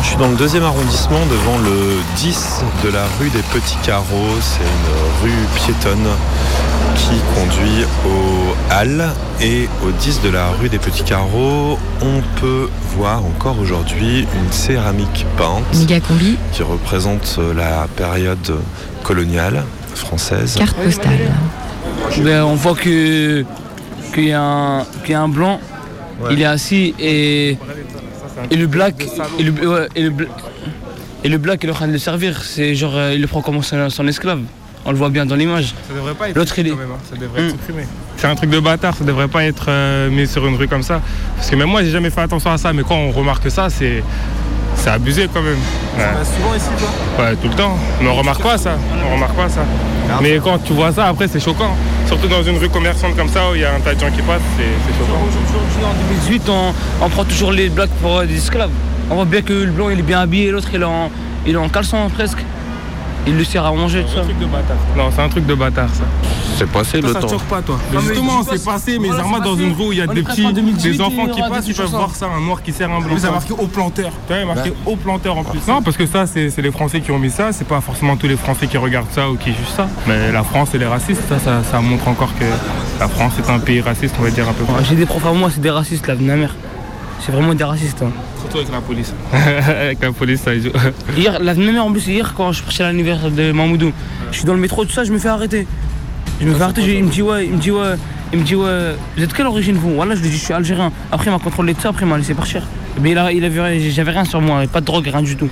Alors je suis dans le deuxième arrondissement devant le 10 de la rue des Petits Carreaux. C'est une rue piétonne qui conduit au Halles et au 10 de la rue des Petits Carreaux. On peut voir encore aujourd'hui une céramique peinte qui représente la période coloniale française. carte postale. Ben, on voit que qu'il y, a un- qu'il y a un blanc, il est assis et, et le black et le, ouais, et, le, et le black il est en train de le servir. C'est genre euh, il le prend comme son, son esclave. On le voit bien dans l'image. Ça devrait pas être L'autre, il est- quand même, hein. ça devrait Hmm. être supprimé. C'est un truc de bâtard, ça devrait pas être euh, mis sur une rue comme ça. Parce que même moi, j'ai jamais fait attention à ça, mais quand on remarque ça, c'est c'est abusé quand même. Ouais. souvent ici, toi? Ouais, tout le temps. Mais on remarque pas ça. On remarque pas ça. Mais quand tu vois ça, après, c'est choquant. Surtout dans une rue commerçante comme ça où il y a un tas de gens qui passent, c'est c'est choquant. Aujourd'hui en 2018 on, on prend toujours les blacks pour euh, des esclaves. On voit bien que le blanc il est bien habillé, l'autre il est en, il est en caleçon presque. Il le sert à manger tout C'est ça. un truc de bâtard. Non, c'est un truc de bâtard ça. C'est passé le ça te temps. choque pas toi mais Justement, c'est passé, mais voilà, Zarma c'est dans passé. une rue où il y a On des petits, en 2018, des enfants qui passent, ils peuvent voir ça, un noir qui sert un blanc. Mais ça a marqué au planteur. Tu vois, il y a marqué au planteur en plus. Non, parce que ça, c'est c'est les Français qui ont mis ça. C'est pas forcément tous les Français qui regardent ça ou qui jugent ça. Mais la France, elle est raciste. Ça, ça, ça montre encore que la France est un pays raciste, on va dire un peu. J'ai des profs à moi, c'est des racistes là, de ma mère. C'est vraiment des racistes. hein. Surtout avec la police. avec la police, ça joue. Hier, la même heure en plus, hier quand je suis parti à l'anniversaire de Mamoudou, je suis dans le métro, tout ça, je me fais arrêter. Je me fais arrêter, j'ai- il me dit ouais, il me dit ouais, il me dit ouais, vous êtes quelle origine vous? Voilà, je lui dis je suis algérien. Après il m'a contrôlé tout ça, après il m'a laissé partir. Mais il a, il avait, j'avais rien sur moi, pas de drogue, rien du tout.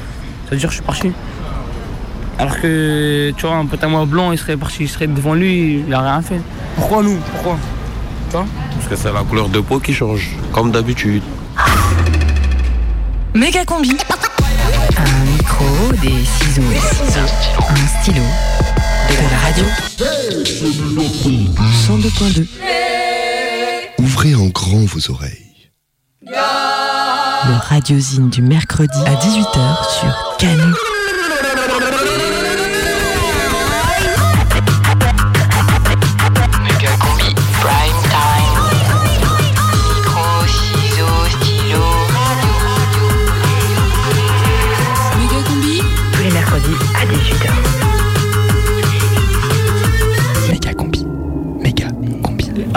Ça veut dire que je suis parti. Alors que tu vois, un pote à moi blanc, il serait parti, il serait devant lui, il a rien fait. Pourquoi nous? Pourquoi? Parce que c'est la couleur de peau qui change, comme d'habitude. Méga combi. Un micro, des ciseaux, un stylo, de la radio. 102.2. Ouvrez en grand vos oreilles. Le radiosine du mercredi à 18h sur Canu.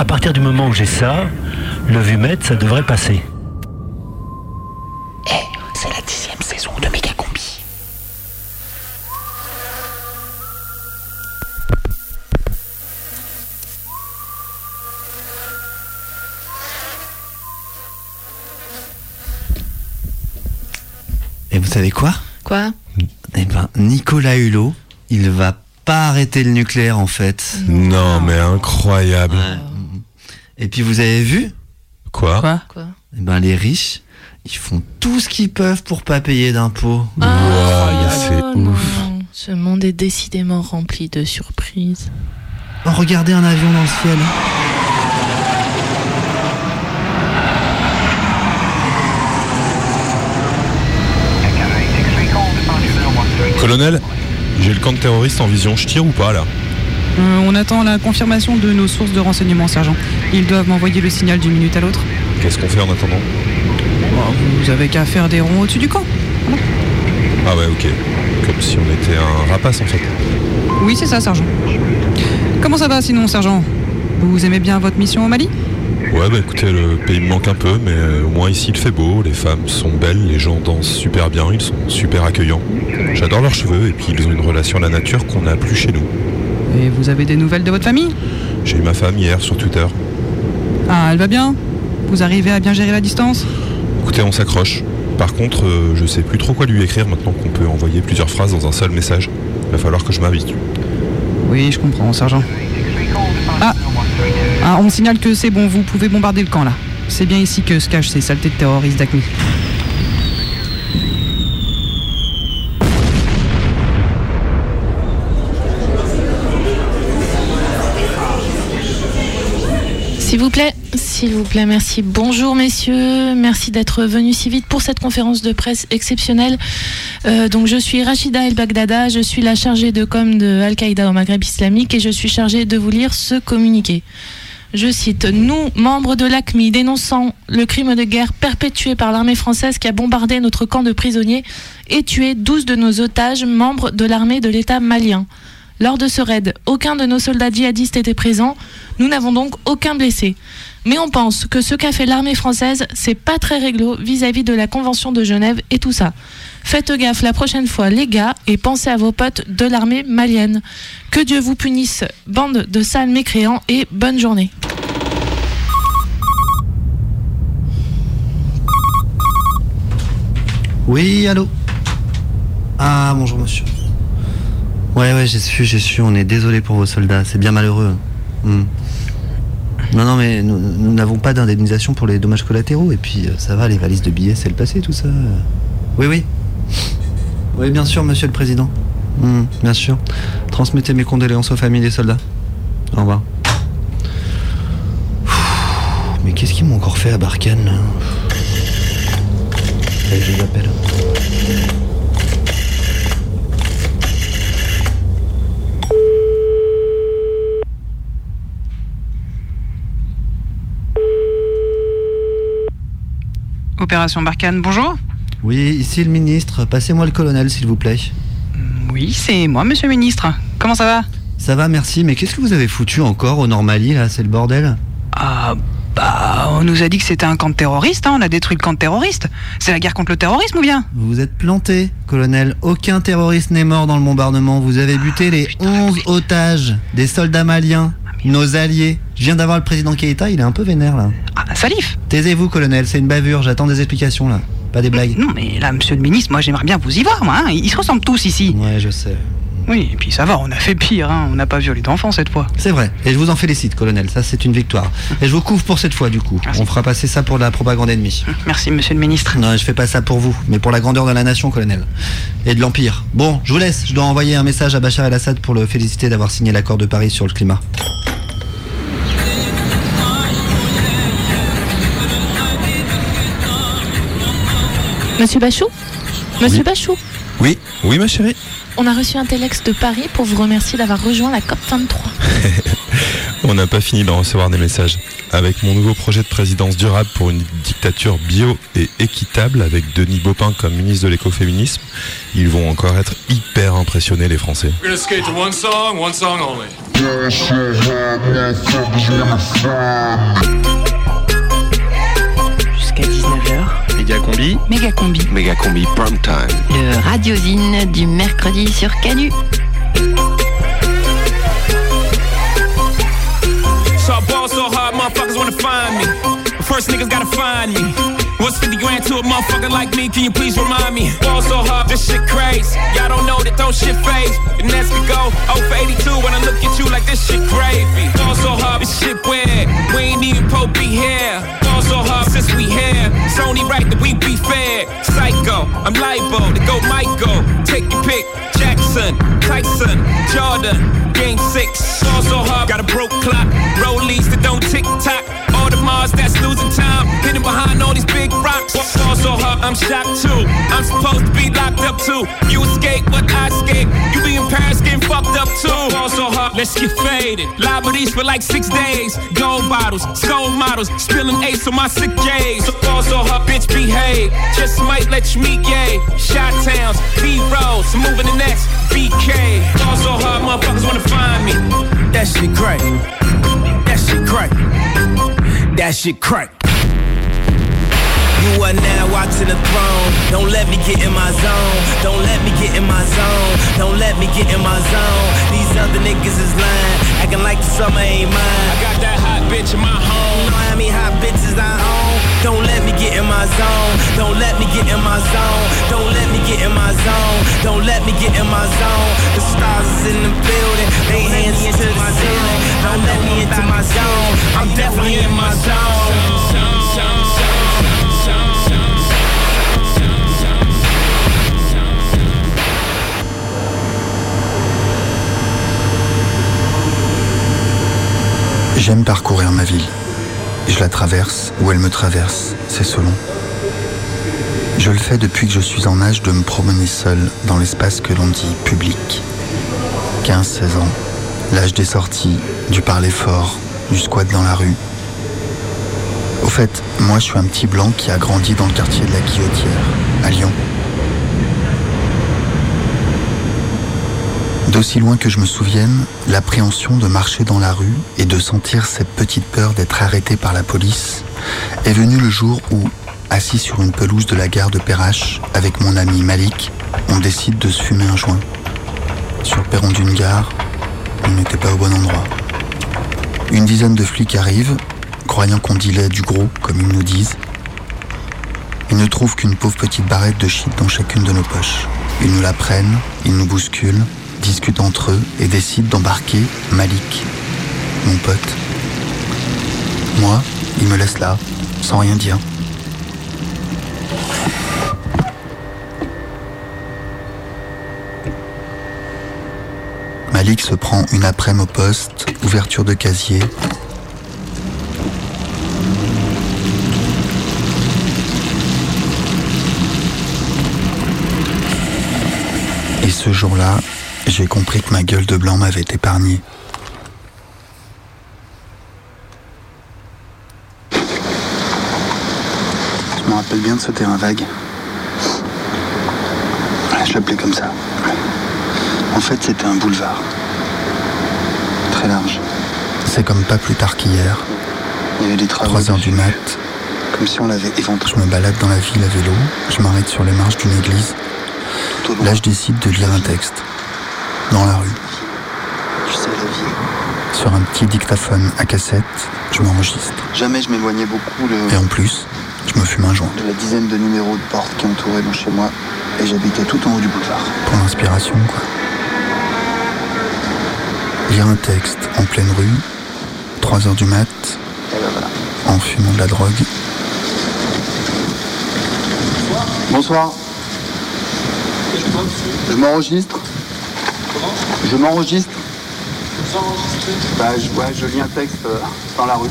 À partir du moment où j'ai ça, le vumètre, ça devrait passer. C'est la dixième saison de Méga combi. Et vous savez quoi? Quoi? Eh ben, Nicolas Hulot, il va pas arrêter le nucléaire en fait. Non, mais incroyable. Et puis vous avez vu Quoi Quoi Quoi Eh ben, les riches, ils font tout ce qu'ils peuvent pour pas payer d'impôts. Wow, c'est Oh non, ouf. non. Ce monde est décidément rempli de surprises. Oh, regardez un avion dans le ciel. Colonel, j'ai le camp de terroristes en vision. Je tire ou pas là? Euh, on attend la confirmation de nos sources de renseignement, sergent. Ils doivent m'envoyer le signal d'une minute à l'autre. Qu'est-ce qu'on fait en attendant Bon, vous avez qu'à faire des ronds au-dessus du camp. Ah ouais, ok. Comme si on était un rapace en fait. Oui, c'est ça, sergent. Comment ça va sinon, sergent? Vous aimez bien votre mission au Mali? Ouais, bah écoutez, le pays me manque un peu, mais euh, au moins ici il fait beau, les femmes sont belles, les gens dansent super bien, ils sont super accueillants. J'adore leurs cheveux et puis ils ont une relation à la nature qu'on n'a plus chez nous. Et vous avez des nouvelles de votre famille? J'ai eu ma femme hier sur Twitter. Ah, elle va bien? Vous arrivez à bien gérer la distance? Écoutez, on s'accroche. Par contre, euh, je sais plus trop quoi lui écrire maintenant qu'on peut envoyer plusieurs phrases dans un seul message. Va falloir que je m'habitue. Oui, je comprends, sergent. Ah, ah on me signale que c'est bon, vous pouvez bombarder le camp là. C'est bien ici que se cachent ces saletés de terroristes d'Acme. S'il vous plaît, s'il vous plaît, merci. Bonjour messieurs, merci d'être venus si vite pour cette conférence de presse exceptionnelle. Euh, donc je suis Rachida El Baghdada, je suis la chargée de com de Al-Qaïda au Maghreb islamique et je suis chargée de vous lire ce communiqué. Je cite Nous, membres de l'ACMI, dénonçant le crime de guerre perpétué par l'armée française qui a bombardé notre camp de prisonniers et tué 12 de nos otages, membres de l'armée de l'État malien. Lors de ce raid, aucun de nos soldats djihadistes était présent. Nous n'avons donc aucun blessé. Mais on pense que ce qu'a fait l'armée française, c'est pas très réglo vis-à-vis de la Convention de Genève et tout ça. Faites gaffe la prochaine fois, les gars, et pensez à vos potes de l'armée malienne. Que Dieu vous punisse, bande de sales mécréants, et bonne journée. Oui, allô Ah, bonjour monsieur. Ouais, ouais, j'ai su, j'ai su, on est désolé pour vos soldats, c'est bien malheureux. Hmm. Non, non, mais nous n'avons pas d'indemnisation pour les dommages collatéraux, et puis euh, ça va, les valises de billets, c'est le passé, tout ça. Oui, oui. Oui, bien sûr, monsieur le président. Hmm, bien sûr. Transmettez mes condoléances aux familles des soldats. Au revoir. Mais qu'est-ce qu'ils m'ont encore fait à Barkhane je les appelle. Opération Barkhane, bonjour. Oui, ici le ministre. Passez-moi le colonel, s'il vous plaît. Oui, c'est moi, monsieur le ministre. Comment ça va? Ça va, merci, mais qu'est-ce que vous avez foutu encore au Normali, là? C'est le bordel Ah, bah, on nous a dit que c'était un camp de terroristes, hein, on a détruit le camp de terroristes. C'est la guerre contre le terrorisme ou bien? Vous êtes planté, colonel. Aucun terroriste n'est mort dans le bombardement. Vous avez buté les 11 otages des soldats maliens, nos alliés. Je viens d'avoir le président Keïta, il est un peu vénère, là. Ah, salif Taisez-vous, colonel, c'est une bavure. J'attends des explications, là. Pas des blagues. Non, mais là, monsieur le ministre, moi j'aimerais bien vous y voir, moi. hein. Ils se ressemblent tous ici. Ouais, je sais. Oui, et puis ça va, on a fait pire, hein. on n'a pas violé d'enfants cette fois. C'est vrai, et je vous en félicite, colonel, ça c'est une victoire. Et je vous couvre pour cette fois, du coup. On fera passer ça pour la propagande ennemie. Merci, monsieur le ministre. Non, je fais pas ça pour vous, mais pour la grandeur de la nation, colonel. Et de l'Empire. Bon, je vous laisse, je dois envoyer un message à Bachar el-Assad pour le féliciter d'avoir signé l'accord de Paris sur le climat. Monsieur Bachou Monsieur Oui. Bachou Oui, oui ma chérie. On a reçu un téléx de Paris pour vous remercier d'avoir rejoint la COP23. On n'a pas fini d'en recevoir des messages. Avec mon nouveau projet de présidence durable pour une dictature bio et équitable avec Denis Baupin comme ministre de l'écoféminisme, ils vont encore être hyper impressionnés les Français. Méga combi. Méga combi. Méga combi prime time. Le radiosine du mercredi sur Canu. So I ball so hard, motherfuckers wanna find me. But first niggas gotta find me. What's 50 grand to a motherfucker like me? Can you please remind me? Ball so hard, this shit crazy. Y'all don't know that don't shit phase. And that's to go 0 for 82 when I look at you like this shit gravy. Ball so hard, this shit weird. We ain't even Pope be here. So hard since we here. It's only right that we be fair. Psycho, I'm liable to go Michael. Take your pick. Jackson, Tyson, Jordan, Game 6. Ball so hard, got a broke clock. Rollies that don't tick tock. All the Mars that's losing time. Hidden behind all these big rocks. Ball so hard, I'm shocked too. I'm supposed to be locked up too. You escape, but I escape. You be in Paris getting fucked up too. Ball so hard, let's get faded. Liberties for like six days. Gold bottles, stone models. Spilling ace on my sick days. Ball so hard, bitch behave. Just might let you meet yay. Shot towns, B roads, moving the next BK. Ball so hard, motherfuckers wanna find me. That shit crack. That shit crack. That shit crack. You are now watching the throne. Don't let me get in my zone. Don't let me get in my zone. Don't let me get in my zone. These other niggas is lying, acting like the summer ain't mine. I got that hot bitch in my home. Know how many hot bitches I own? Don't let me get in my zone. Don't let me get in my zone. Don't let me get in my zone. Don't let me get in my zone. The stars is in the building. They hands into the ceiling. Don't let me into my zone. I'm definitely in my zone. J'aime parcourir ma ville. Je la traverse ou elle me traverse, c'est selon. Je le fais depuis que je suis en âge de me promener seul dans l'espace que l'on dit public. 15-16 ans, l'âge des sorties, du parler fort, du squat dans la rue. Au fait, moi je suis un petit blanc qui a grandi dans le quartier de la Guillotière, à Lyon. D'aussi loin que je me souvienne, l'appréhension de marcher dans la rue et de sentir cette petite peur d'être arrêté par la police est venue le jour où, assis sur une pelouse de la gare de Perrache avec mon ami Malik, on décide de se fumer un joint. Sur le perron d'une gare, on n'était pas au bon endroit. Une dizaine de flics arrivent, croyant qu'on dilait du gros, comme ils nous disent. Ils ne trouvent qu'une pauvre petite barrette de shit dans chacune de nos poches. Ils nous la prennent, ils nous bousculent, discutent entre eux et décident d'embarquer Malik, mon pote. Moi, ils me laissent là, sans rien dire. Malik se prend une après-midi au poste, ouverture de casier. Et ce jour-là, j'ai compris que ma gueule de blanc m'avait épargné. Rappelle bien de ce terrain vague. Je l'appelais comme ça. En fait, c'était un boulevard. Très large. C'est comme pas plus tard qu'hier. Il y avait des travaux. 3 heures du mat. Comme si on l'avait éventré. Je me balade dans la ville à vélo. Je m'arrête sur les marches d'une église. Là, je décide de lire un texte. Dans la rue. Tu sais, la vie. Sur un petit dictaphone à cassette, je m'enregistre. Jamais je m'éloignais beaucoup de... Et en plus, je me fume un joint. De la dizaine de numéros de portes qui entouraient mon chez moi. Et j'habitais tout en haut du boulevard. Pour l'inspiration, quoi. Lire un texte en pleine rue, 3 heures du mat, en fumant de la drogue. Bonsoir. Je m'enregistre. Je m'enregistre. Bah, je, ouais, je lis un texte euh, dans la rue.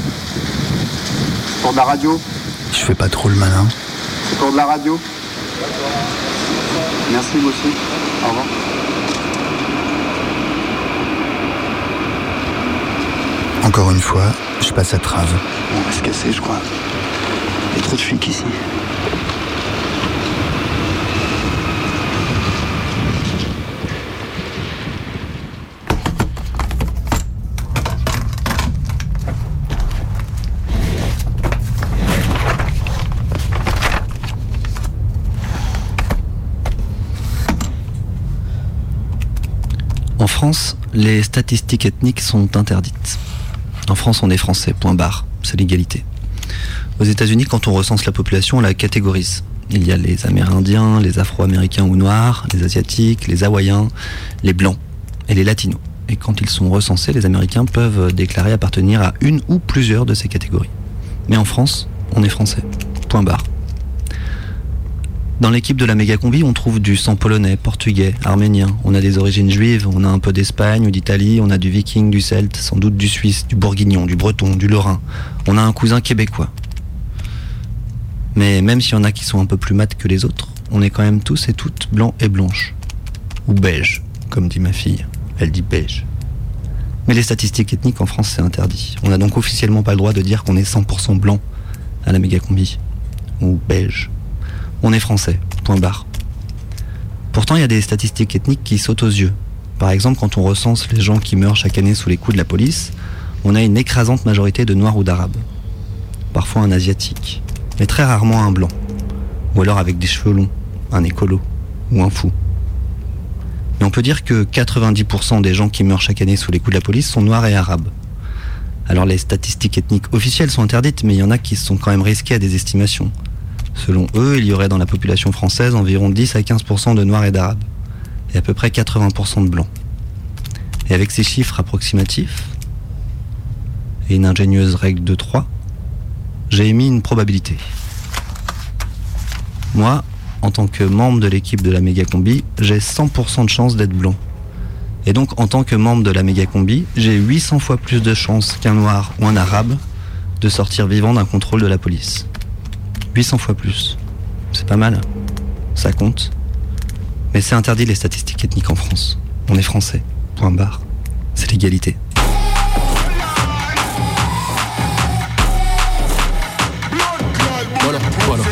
Pour de la radio. Je fais pas trop le malin. C'est pour de la radio. Merci, aussi. Au revoir. Encore une fois, je passe à trave. On va se casser, je crois. Il y a trop de flics ici. France, les statistiques ethniques sont interdites. En France, on est français, point barre, c'est l'égalité. Aux États-Unis, quand on recense la population, on la catégorise. Il y a les Amérindiens, les Afro-Américains ou Noirs, les Asiatiques, les Hawaïens, les Blancs et les Latinos. Et quand ils sont recensés, les Américains peuvent déclarer appartenir à une ou plusieurs de ces catégories. Mais en France, on est français. Point barre. Dans l'équipe de la méga combi, on trouve du sang polonais, portugais, arménien. On a des origines juives, on a un peu d'Espagne ou d'Italie, on a du viking, du celte, sans doute du suisse, du bourguignon, du breton, du lorrain. On a un cousin québécois. Mais même s'il y en a qui sont un peu plus mat que les autres, on est quand même tous et toutes blancs et blanches. Ou beige, comme dit ma fille. Elle dit beige. Mais les statistiques ethniques en France, c'est interdit. On n'a donc officiellement pas le droit de dire qu'on est 100% blanc à la méga combi. Ou beige. On est français, point barre. Pourtant, il y a des statistiques ethniques qui sautent aux yeux. Par exemple, quand on recense les gens qui meurent chaque année sous les coups de la police, on a une écrasante majorité de noirs ou d'arabes. Parfois un asiatique, mais très rarement un blanc. Ou alors avec des cheveux longs, un écolo ou un fou. Mais on peut dire que 90% des gens qui meurent chaque année sous les coups de la police sont noirs et arabes. Alors les statistiques ethniques officielles sont interdites, mais il y en a qui sont quand même risquées à des estimations. Selon eux, il y aurait dans la population française environ 10 à 15% de noirs et d'arabes, et à peu près 80% de blancs. Et avec ces chiffres approximatifs, et une ingénieuse règle de 3, j'ai émis une probabilité. Moi, en tant que membre de l'équipe de la méga combi, j'ai 100% de chance d'être blanc. Et donc, en tant que membre de la méga combi, j'ai 800 fois plus de chances qu'un noir ou un arabe de sortir vivant d'un contrôle de la police. 800 fois plus. C'est pas mal. Ça compte. Mais c'est interdit les statistiques ethniques en France. On est français. Point barre. C'est l'égalité. Voilà, voilà.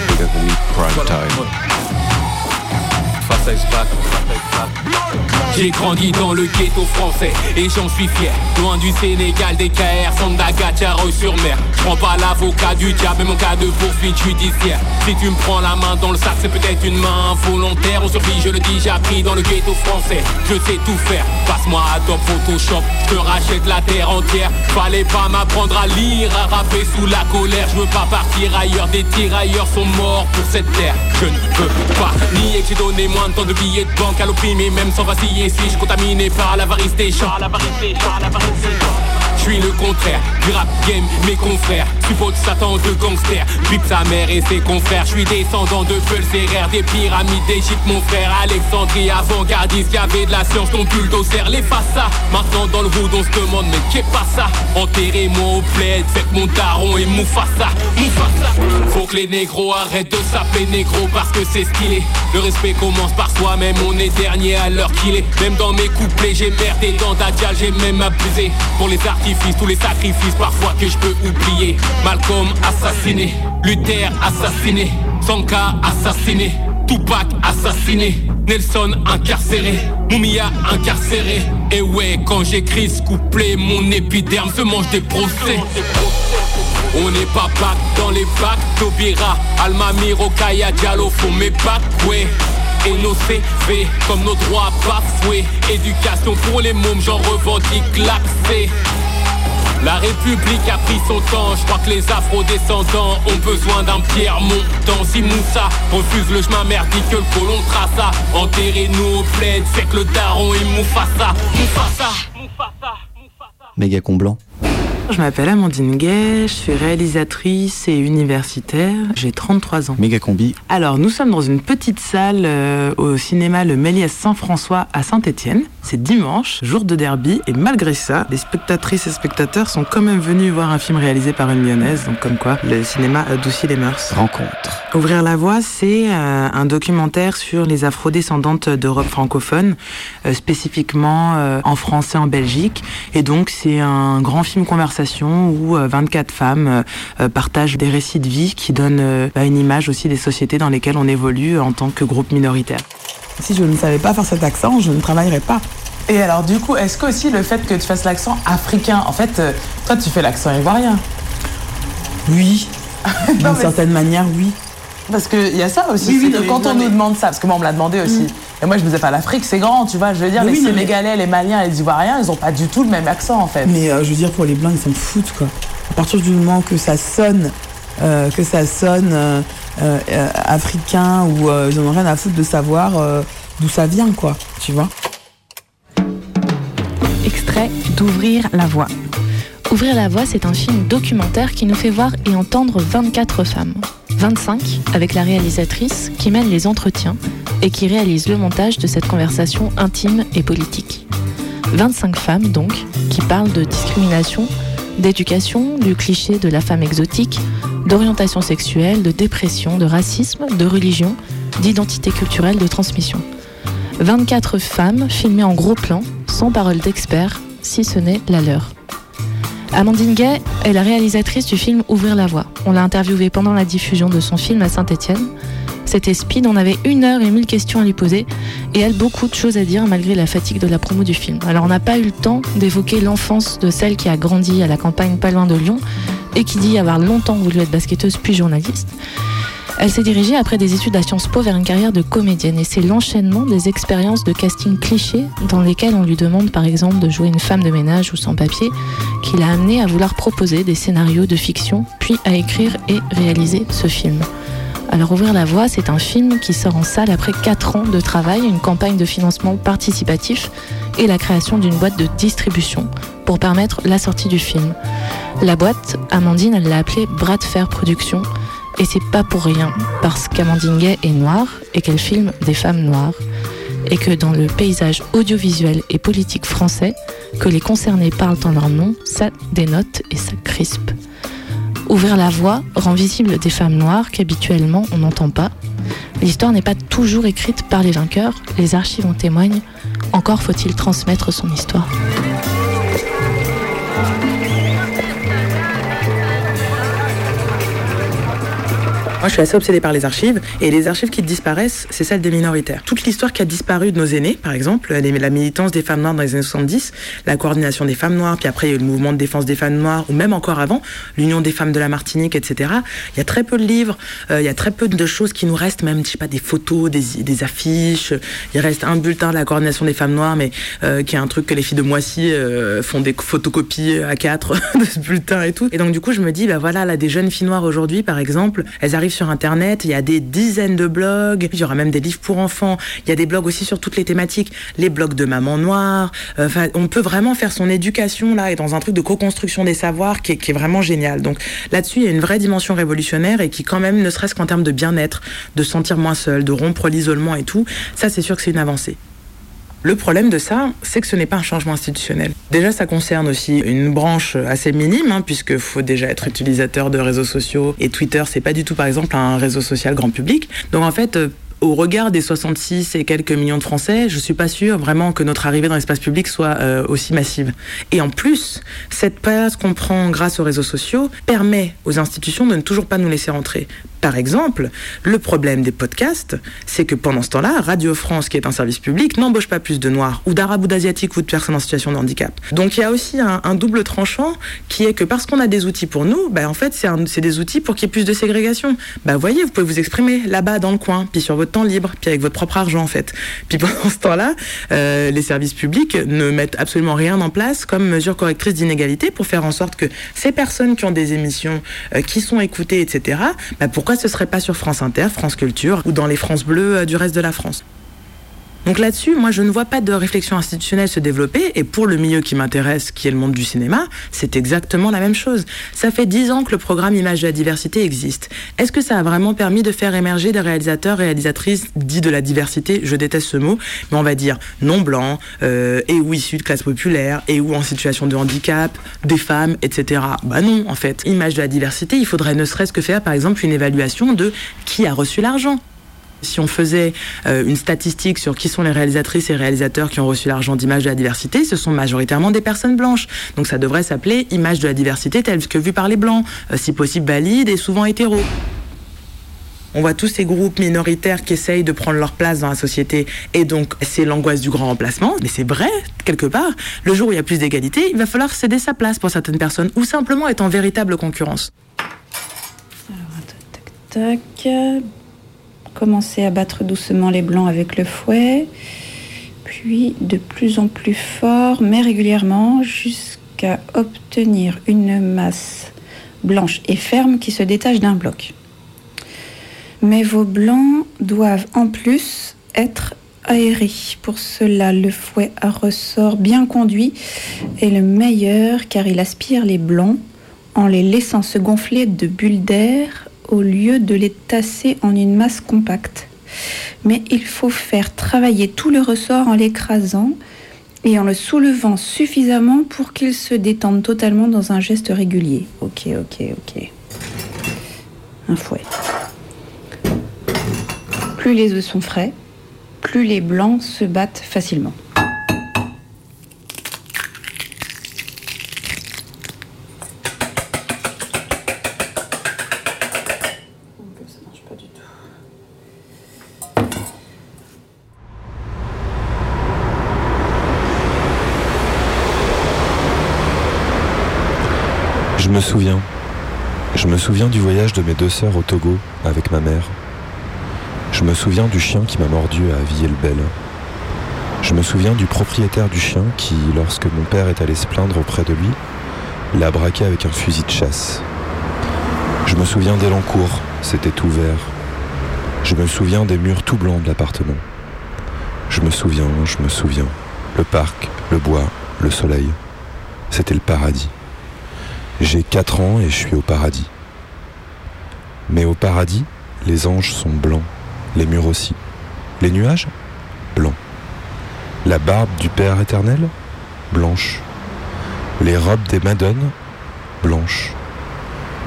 J'ai grandi dans le ghetto français et j'en suis fier. Loin du Sénégal, des KR, Sandaga, sur mer. Prends pas l'avocat du diable, même en cas de poursuite judiciaire. Si tu me prends la main dans le sac, c'est peut-être une main volontaire. On survit, je le dis, j'ai appris dans le ghetto français. Je sais tout faire, passe-moi Adobe Photoshop, je te rachète la terre entière. Fallait pas m'apprendre à lire, à rapper sous la colère. Je veux pas partir ailleurs, des tirailleurs sont morts pour cette terre. Je ne peux pas nier que j'ai donné moins de temps de billets de banque à l'opprimé, même sans vaciller. Suis-je contaminé par l'avarice des gens, l'avarice des gens, l'avarice des gens je suis le contraire. Du rap game, mes confrères. Suppose Satan de gangster, Bip sa mère et ses confrères. Je suis descendant de Pulséraire, des pyramides d'Égypte mon frère. Alexandrie avant-gardiste, avait de la science, ton bulldozer. Les ça maintenant dans le hood on se demande mais qu'est pas ça? Enterrez-moi au plaid, faites mon daron et Moufassa. Moufassa. Faut que les négros arrêtent de s'appeler négro parce que c'est stylé. Le respect commence par soi-même, on est dernier à l'heure qu'il est. Même dans mes couplets j'ai merdé. Dans Dadial, j'ai même abusé. Pour les artistes tous les sacrifices parfois que je peux oublier. Malcolm assassiné, Luther assassiné, Sanka assassiné, Tupac assassiné, Nelson incarcéré, Mumia incarcéré. Et ouais, quand j'écris ce couplet, mon épiderme se mange des procès. On n'est pas bac dans les bacs, Tobira, Alma Miro, Kaya Diallo font mes bacs, ouais et nos CV comme nos droits bafoués Éducation pour les mômes, j'en revendique l'accès la République a pris son temps, je crois que les afro-descendants ont besoin d'un pierre montant. Si Moussa refuse le chemin merdique que le colon traça, enterrez-nous au plaid, fait que le daron et Moufassa, Moufassa, Moufassa. Méga comblant. Je m'appelle Amandine Gay, je suis réalisatrice et universitaire, j'ai 33 ans. Méga combi. Alors, nous sommes dans une petite salle euh, au cinéma Le Méliès Saint-François à Saint-Étienne. C'est dimanche, jour de derby, et malgré ça, les spectatrices et spectateurs sont quand même venus voir un film réalisé par une lyonnaise, donc comme quoi le cinéma adoucit les mœurs. Rencontre. Ouvrir la voie, c'est euh, un documentaire sur les afrodescendantes d'Europe francophone, euh, spécifiquement en France et en Belgique. Et donc, c'est un grand film conversation où 24 femmes partagent des récits de vie qui donnent bah, une image aussi des sociétés dans lesquelles on évolue en tant que groupe minoritaire. Si je ne savais pas faire cet accent, je ne travaillerais pas. Et alors du coup, est-ce que aussi le fait que tu fasses l'accent africain, en fait, toi tu fais l'accent ivoirien? Oui. D'une certaine manière, oui. Parce qu'il y a ça aussi, oui, quand on nous demande ça, parce que moi on me l'a demandé aussi. Et moi je me disais pas l'Afrique c'est grand, tu vois, je veux dire, les Sénégalais, les Maliens, les Ivoiriens, ils ont pas du tout le même accent en fait. Mais je veux dire pour les blancs ils s'en foutent quoi. À partir du moment que ça sonne, que ça sonne africain ou ils en ont rien à foutre de savoir d'où ça vient quoi, tu vois. Extrait d'Ouvrir la voie. Ouvrir la voie, c'est un film documentaire qui nous fait voir et entendre 24 femmes. 25 avec la réalisatrice qui mène les entretiens et qui réalise le montage de cette conversation intime et politique. 25 femmes donc qui parlent de discrimination, d'éducation, du cliché de la femme exotique, d'orientation sexuelle, de dépression, de racisme, de religion, d'identité culturelle, de transmission. 24 femmes filmées en gros plan, sans parole d'expert, si ce n'est la leur. Amandine Gay est la réalisatrice du film Ouvrir la voie. On l'a interviewée pendant la diffusion de son film à Saint-Étienne. C'était speed, on avait une heure et mille questions à lui poser et elle beaucoup de choses à dire malgré la fatigue de la promo du film. Alors on n'a pas eu le temps d'évoquer l'enfance de celle qui a grandi à la campagne pas loin de Lyon et qui dit avoir longtemps voulu être basketteuse puis journaliste. Elle s'est dirigée après des études à Sciences Po vers une carrière de comédienne et c'est l'enchaînement des expériences de casting clichés dans lesquelles on lui demande par exemple de jouer une femme de ménage ou sans papier qui l'a amené à vouloir proposer des scénarios de fiction puis à écrire et réaliser ce film. Alors Ouvrir la voie, c'est un film qui sort en salle après 4 ans de travail, une campagne de financement participatif et la création d'une boîte de distribution pour permettre la sortie du film. La boîte, Amandine, elle l'a appelée Bras de Fer Productions et c'est pas pour rien, parce qu'Amandine Gay est noire et qu'elle filme des femmes noires. Et que dans le paysage audiovisuel et politique français, que les concernés parlent en leur nom, ça dénote et ça crispe. Ouvrir la voie rend visible des femmes noires qu'habituellement on n'entend pas. L'histoire n'est pas toujours écrite par les vainqueurs, les archives en témoignent, encore faut-il transmettre son histoire. Moi, je suis assez obsédée par les archives, et les archives qui disparaissent, c'est celles des minoritaires. Toute l'histoire qui a disparu de nos aînés, par exemple, la militance des femmes noires dans les années 70, la coordination des femmes noires, puis après il y a eu le mouvement de défense des femmes noires, ou même encore avant, l'Union des femmes de la Martinique, etc. Il y a très peu de livres, euh, il y a très peu de choses qui nous restent, même, je sais pas, des photos, des, des affiches. Il reste un bulletin de la coordination des femmes noires, mais euh, qui est un truc que les filles de Moissy euh, font des photocopies à quatre de ce bulletin et tout. Et donc du coup, je me dis, bah voilà, là, des jeunes filles noires aujourd'hui, par exemple, elles arrivent sur Internet, il y a des dizaines de blogs, il y aura même des livres pour enfants, il y a des blogs aussi sur toutes les thématiques, les blogs de maman noire. Euh, on peut vraiment faire son éducation là et dans un truc de co-construction des savoirs qui est, qui est vraiment génial. Donc là-dessus, il y a une vraie dimension révolutionnaire et qui quand même, ne serait-ce qu'en termes de bien-être, de se sentir moins seul, de rompre l'isolement et tout, ça c'est sûr que c'est une avancée. Le problème de ça, c'est que ce n'est pas un changement institutionnel. Déjà, ça concerne aussi une branche assez minime, hein, puisque faut déjà être utilisateur de réseaux sociaux. Et Twitter, c'est pas du tout, par exemple, un réseau social grand public. Donc en fait, euh, au regard des 66 et quelques millions de Français, je suis pas sûre vraiment que notre arrivée dans l'espace public soit euh, aussi massive. Et en plus, cette place qu'on prend grâce aux réseaux sociaux permet aux institutions de ne toujours pas nous laisser entrer. Par exemple, le problème des podcasts, c'est que pendant ce temps-là, Radio France, qui est un service public, n'embauche pas plus de noirs ou d'arabes ou d'asiatiques ou de personnes en situation de handicap. Donc il y a aussi un, double tranchant qui est que parce qu'on a des outils pour nous, bah, en fait, c'est des outils pour qu'il y ait plus de ségrégation. Bah, vous voyez, vous pouvez vous exprimer là-bas dans le coin, puis sur votre temps libre, puis avec votre propre argent en fait. Puis pendant ce temps-là, euh, les services publics ne mettent absolument rien en place comme mesure correctrice d'inégalité pour faire en sorte que ces personnes qui ont des émissions, euh, qui sont écoutées, etc., bah, pourquoi ce serait pas sur France Inter, France Culture ou dans les France Bleues euh, du reste de la France? Donc là-dessus, moi, je ne vois pas de réflexion institutionnelle se développer. Et pour le milieu qui m'intéresse, qui est le monde du cinéma, c'est exactement la même chose. Ça fait dix ans que le programme Image de la diversité existe. Est-ce que ça a vraiment permis de faire émerger des réalisateurs, réalisatrices dits de la diversité? Je déteste ce mot, mais on va dire non blancs, euh, et ou issus de classes populaires, et ou en situation de handicap, des femmes, etc. Bah non, en fait. Image de la diversité, il faudrait ne serait-ce que faire, par exemple, une évaluation de qui a reçu l'argent. Si on faisait euh, une statistique sur qui sont les réalisatrices et réalisateurs qui ont reçu l'argent d'image de la diversité, ce sont majoritairement des personnes blanches. Donc ça devrait s'appeler image de la diversité telle que vue par les blancs, euh, si possible valide et souvent hétéro. On voit tous ces groupes minoritaires qui essayent de prendre leur place dans la société et donc c'est l'angoisse du grand remplacement, mais c'est vrai quelque part. Le jour où il y a plus d'égalité, il va falloir céder sa place pour certaines personnes ou simplement être en véritable concurrence. Tac. Commencer à battre doucement les blancs avec le fouet. Puis de plus en plus fort, mais régulièrement, jusqu'à obtenir une masse blanche et ferme qui se détache d'un bloc. Mais vos blancs doivent en plus être aérés. Pour cela, le fouet à ressort bien conduit est le meilleur car il aspire les blancs en les laissant se gonfler de bulles d'air au lieu de les tasser en une masse compacte. Mais il faut faire travailler tout le ressort en l'écrasant et en le soulevant suffisamment pour qu'il se détende totalement dans un geste régulier. Ok, ok, ok. Un fouet. Plus les œufs sont frais, plus les blancs se battent facilement. Je me souviens. Je me souviens du voyage de mes deux sœurs au Togo avec ma mère. Je me souviens du chien qui m'a mordu à Villers-le-Bel. Je me souviens du propriétaire du chien qui, lorsque mon père est allé se plaindre auprès de lui, l'a braqué avec un fusil de chasse. Je me souviens d'Elancourt, c'était tout vert. Je me souviens des murs tout blancs de l'appartement. Je me souviens, je me souviens. Le parc, le bois, le soleil. C'était le paradis. J'ai 4 ans et je suis au paradis. Mais au paradis, les anges sont blancs, les murs aussi. Les nuages? Blancs. La barbe du Père éternel? Blanche. Les robes des madones? Blanches.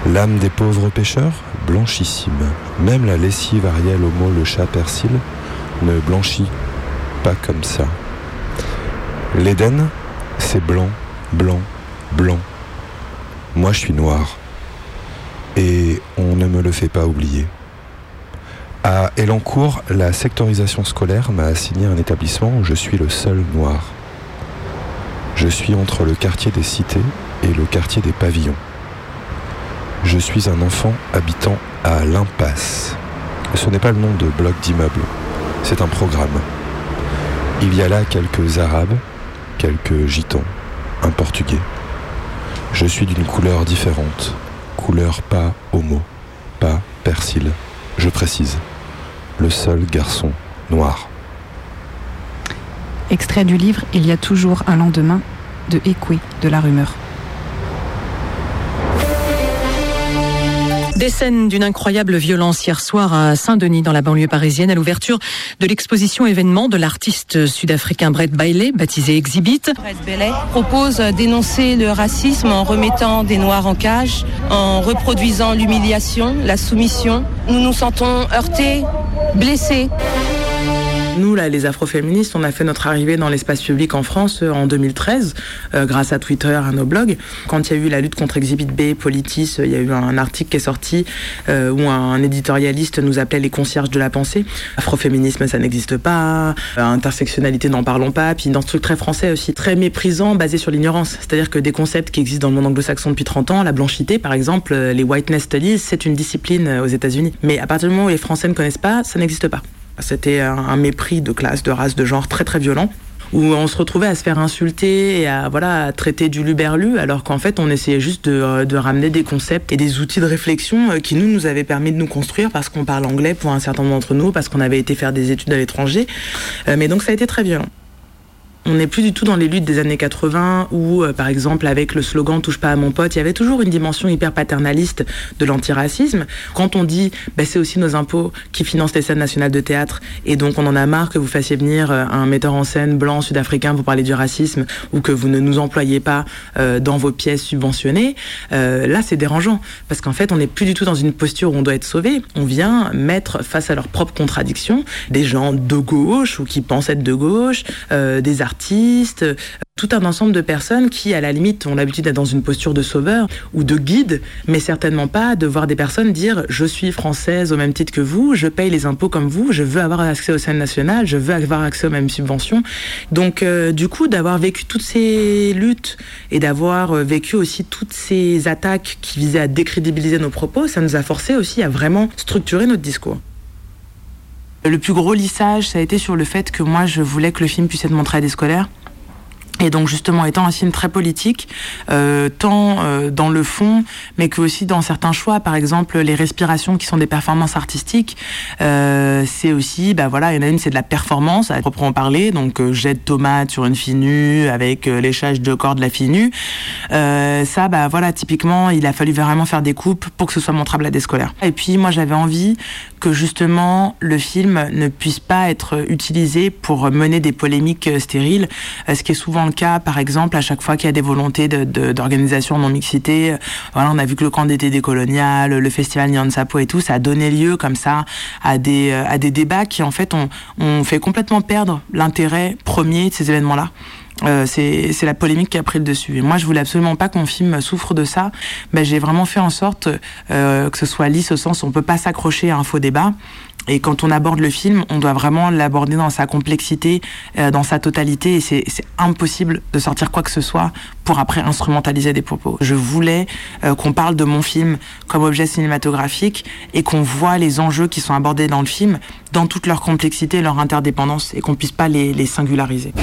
L'âme des pauvres pêcheurs Blanchissime. Même la lessive Ariel Homo le chat persil ne blanchit pas comme ça. L'Éden, c'est blanc, blanc, blanc. Moi, je suis noir. Et on ne me le fait pas oublier. À Elancourt, la sectorisation scolaire m'a assigné un établissement où je suis le seul noir. Je suis entre le quartier des cités et le quartier des pavillons. Je suis un enfant habitant à l'impasse. Ce n'est pas le nom de bloc d'immeuble, c'est un programme. Il y a là quelques arabes, quelques gitans, un portugais. Je suis d'une couleur différente, couleur pas homo, pas persil, je précise. Le seul garçon noir. Extrait du livre Il y a toujours un lendemain de Ekwe de la rumeur. Des scènes d'une incroyable violence hier soir à Saint-Denis, dans la banlieue parisienne, à l'ouverture de l'exposition événement de l'artiste sud-africain Brett Bailey, baptisé Exhibit. Brett Bailey propose d'énoncer le racisme en remettant des Noirs en cage, en reproduisant l'humiliation, la soumission. Nous nous sentons heurtés, blessés. Nous, là, les afroféministes, on a fait notre arrivée dans l'espace public en France euh, en 2013, euh, grâce à Twitter, à nos blogs. Quand il y a eu la lutte contre Exhibit B, Politis, euh, il y a eu un article qui est sorti où un, éditorialiste nous appelait les concierges de la pensée. Afroféminisme, ça n'existe pas. Intersectionnalité, n'en parlons pas. Puis dans ce truc très français aussi, très méprisant, basé sur l'ignorance. C'est-à-dire que des concepts qui existent dans le monde anglo-saxon depuis 30 ans, la blanchité, par exemple, les whiteness studies, c'est une discipline aux États-Unis. Mais à partir du moment où les Français ne connaissent pas, ça n'existe pas. C'était un, mépris de classe, de race, de genre très très violent où on se retrouvait à se faire insulter et à voilà traiter du luberlu alors qu'en fait on essayait juste de, de ramener des concepts et des outils de réflexion euh, qui nous nous avaient permis de nous construire parce qu'on parle anglais pour un certain nombre d'entre nous parce qu'on avait été faire des études à l'étranger. Euh, mais donc ça a été très violent on n'est plus du tout dans les luttes des années 80 où, euh, par exemple, avec le slogan Touche pas à mon pote, il y avait toujours une dimension hyper paternaliste de l'antiracisme. Quand on dit bah, c'est aussi nos impôts qui financent les scènes nationales de théâtre et donc on en a marre que vous fassiez venir euh, un metteur en scène blanc sud-africain pour parler du racisme ou que vous ne nous employez pas euh, dans vos pièces subventionnées, là c'est dérangeant parce qu'en fait on n'est plus du tout dans une posture où on doit être sauvé. On vient mettre face à leurs propres contradictions des gens de gauche ou qui pensent être de gauche, des artistes, euh, tout un ensemble de personnes qui, à la limite, ont l'habitude d'être dans une posture de sauveur ou de guide, mais certainement pas de voir des personnes dire je suis française au même titre que vous, je paye les impôts comme vous, je veux avoir accès aux scènes nationales, je veux avoir accès aux mêmes subventions. Donc, euh, du coup, d'avoir vécu toutes ces luttes et d'avoir euh, vécu aussi toutes ces attaques qui visaient à décrédibiliser nos propos, ça nous a forcé aussi à vraiment structurer notre discours. Le plus gros lissage, ça a été sur le fait que moi, je voulais que le film puisse être montré à des scolaires. Et donc justement étant un film très politique, euh, tant euh, dans le fond, mais que aussi dans certains choix, par exemple les respirations qui sont des performances artistiques, euh, c'est aussi, bah voilà, il y en a une c'est de la performance à proprement parler, donc jet de tomate sur une fille nue avec léchage de corps de la fille nue. Ça, bah voilà, typiquement, il a fallu vraiment faire des coupes pour que ce soit montrable à des scolaires. Et puis moi j'avais envie que justement le film ne puisse pas être utilisé pour mener des polémiques stériles, ce qui est souvent le cas, par exemple, à chaque fois qu'il y a des volontés d'organisation non mixité. euh, Voilà, on a vu que le camp d'été décolonial, le festival Nyan Sapo et tout, ça a donné lieu comme ça à des, euh, à des débats qui en fait ont, ont fait complètement perdre l'intérêt premier de ces événements-là. Euh, c'est la polémique qui a pris le dessus. Et moi, je voulais absolument pas que mon souffre de ça. Ben, j'ai vraiment fait en sorte euh, que ce soit lisse au sens où on peut pas s'accrocher à un faux débat. Et quand on aborde le film, on doit vraiment l'aborder dans sa complexité, euh, dans sa totalité. Et c'est impossible de sortir quoi que ce soit pour après instrumentaliser des propos. Je voulais euh, qu'on parle de mon film comme objet cinématographique et qu'on voit les enjeux qui sont abordés dans le film dans toute leur complexité et leur interdépendance et qu'on puisse pas les, les singulariser.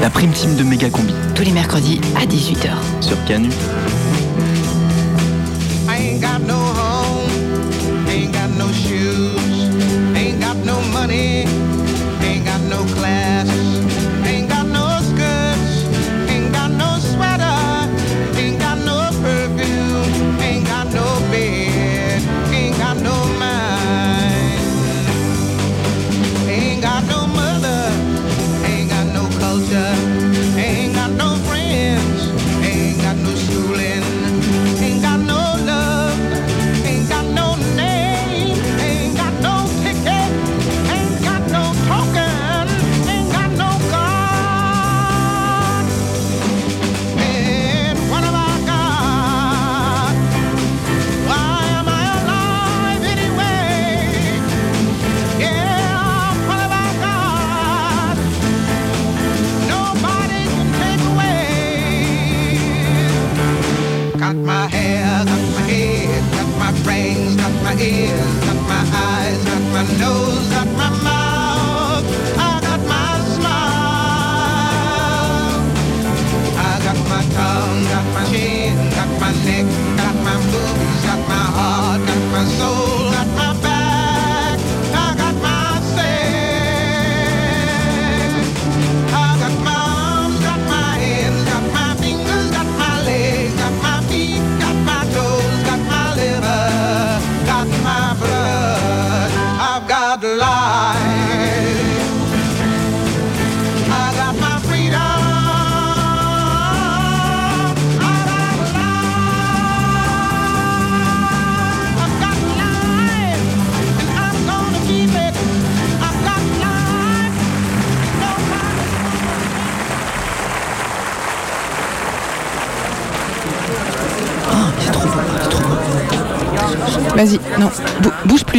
La prime team de Méga Combi. Tous les mercredis à 18h. Sur Canu. I ain't got no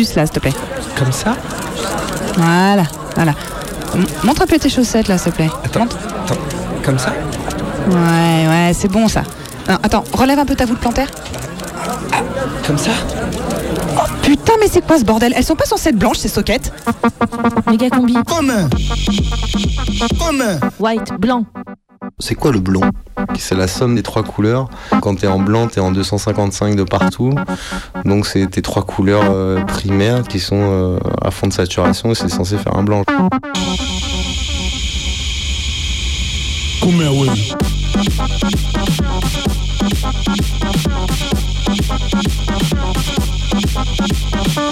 plus là, s'il te plaît. Comme ça Voilà, voilà. M- Montre un peu tes chaussettes là, s'il te plaît. Attends, attends, comme ça Ouais, ouais, c'est bon ça. Non, attends, relève un peu ta voûte plantaire. Comme ça Oh putain, mais c'est quoi ce bordel? Elles sont pas censées être blanches ces soquettes Méga combi. Comme Comme White, blanc. C'est quoi le blond C'est la somme des trois couleurs. Quand t'es en blanc, t'es en 255 de partout. Donc c'est tes trois couleurs euh, primaires qui sont euh, à fond de saturation et c'est censé faire un blanc.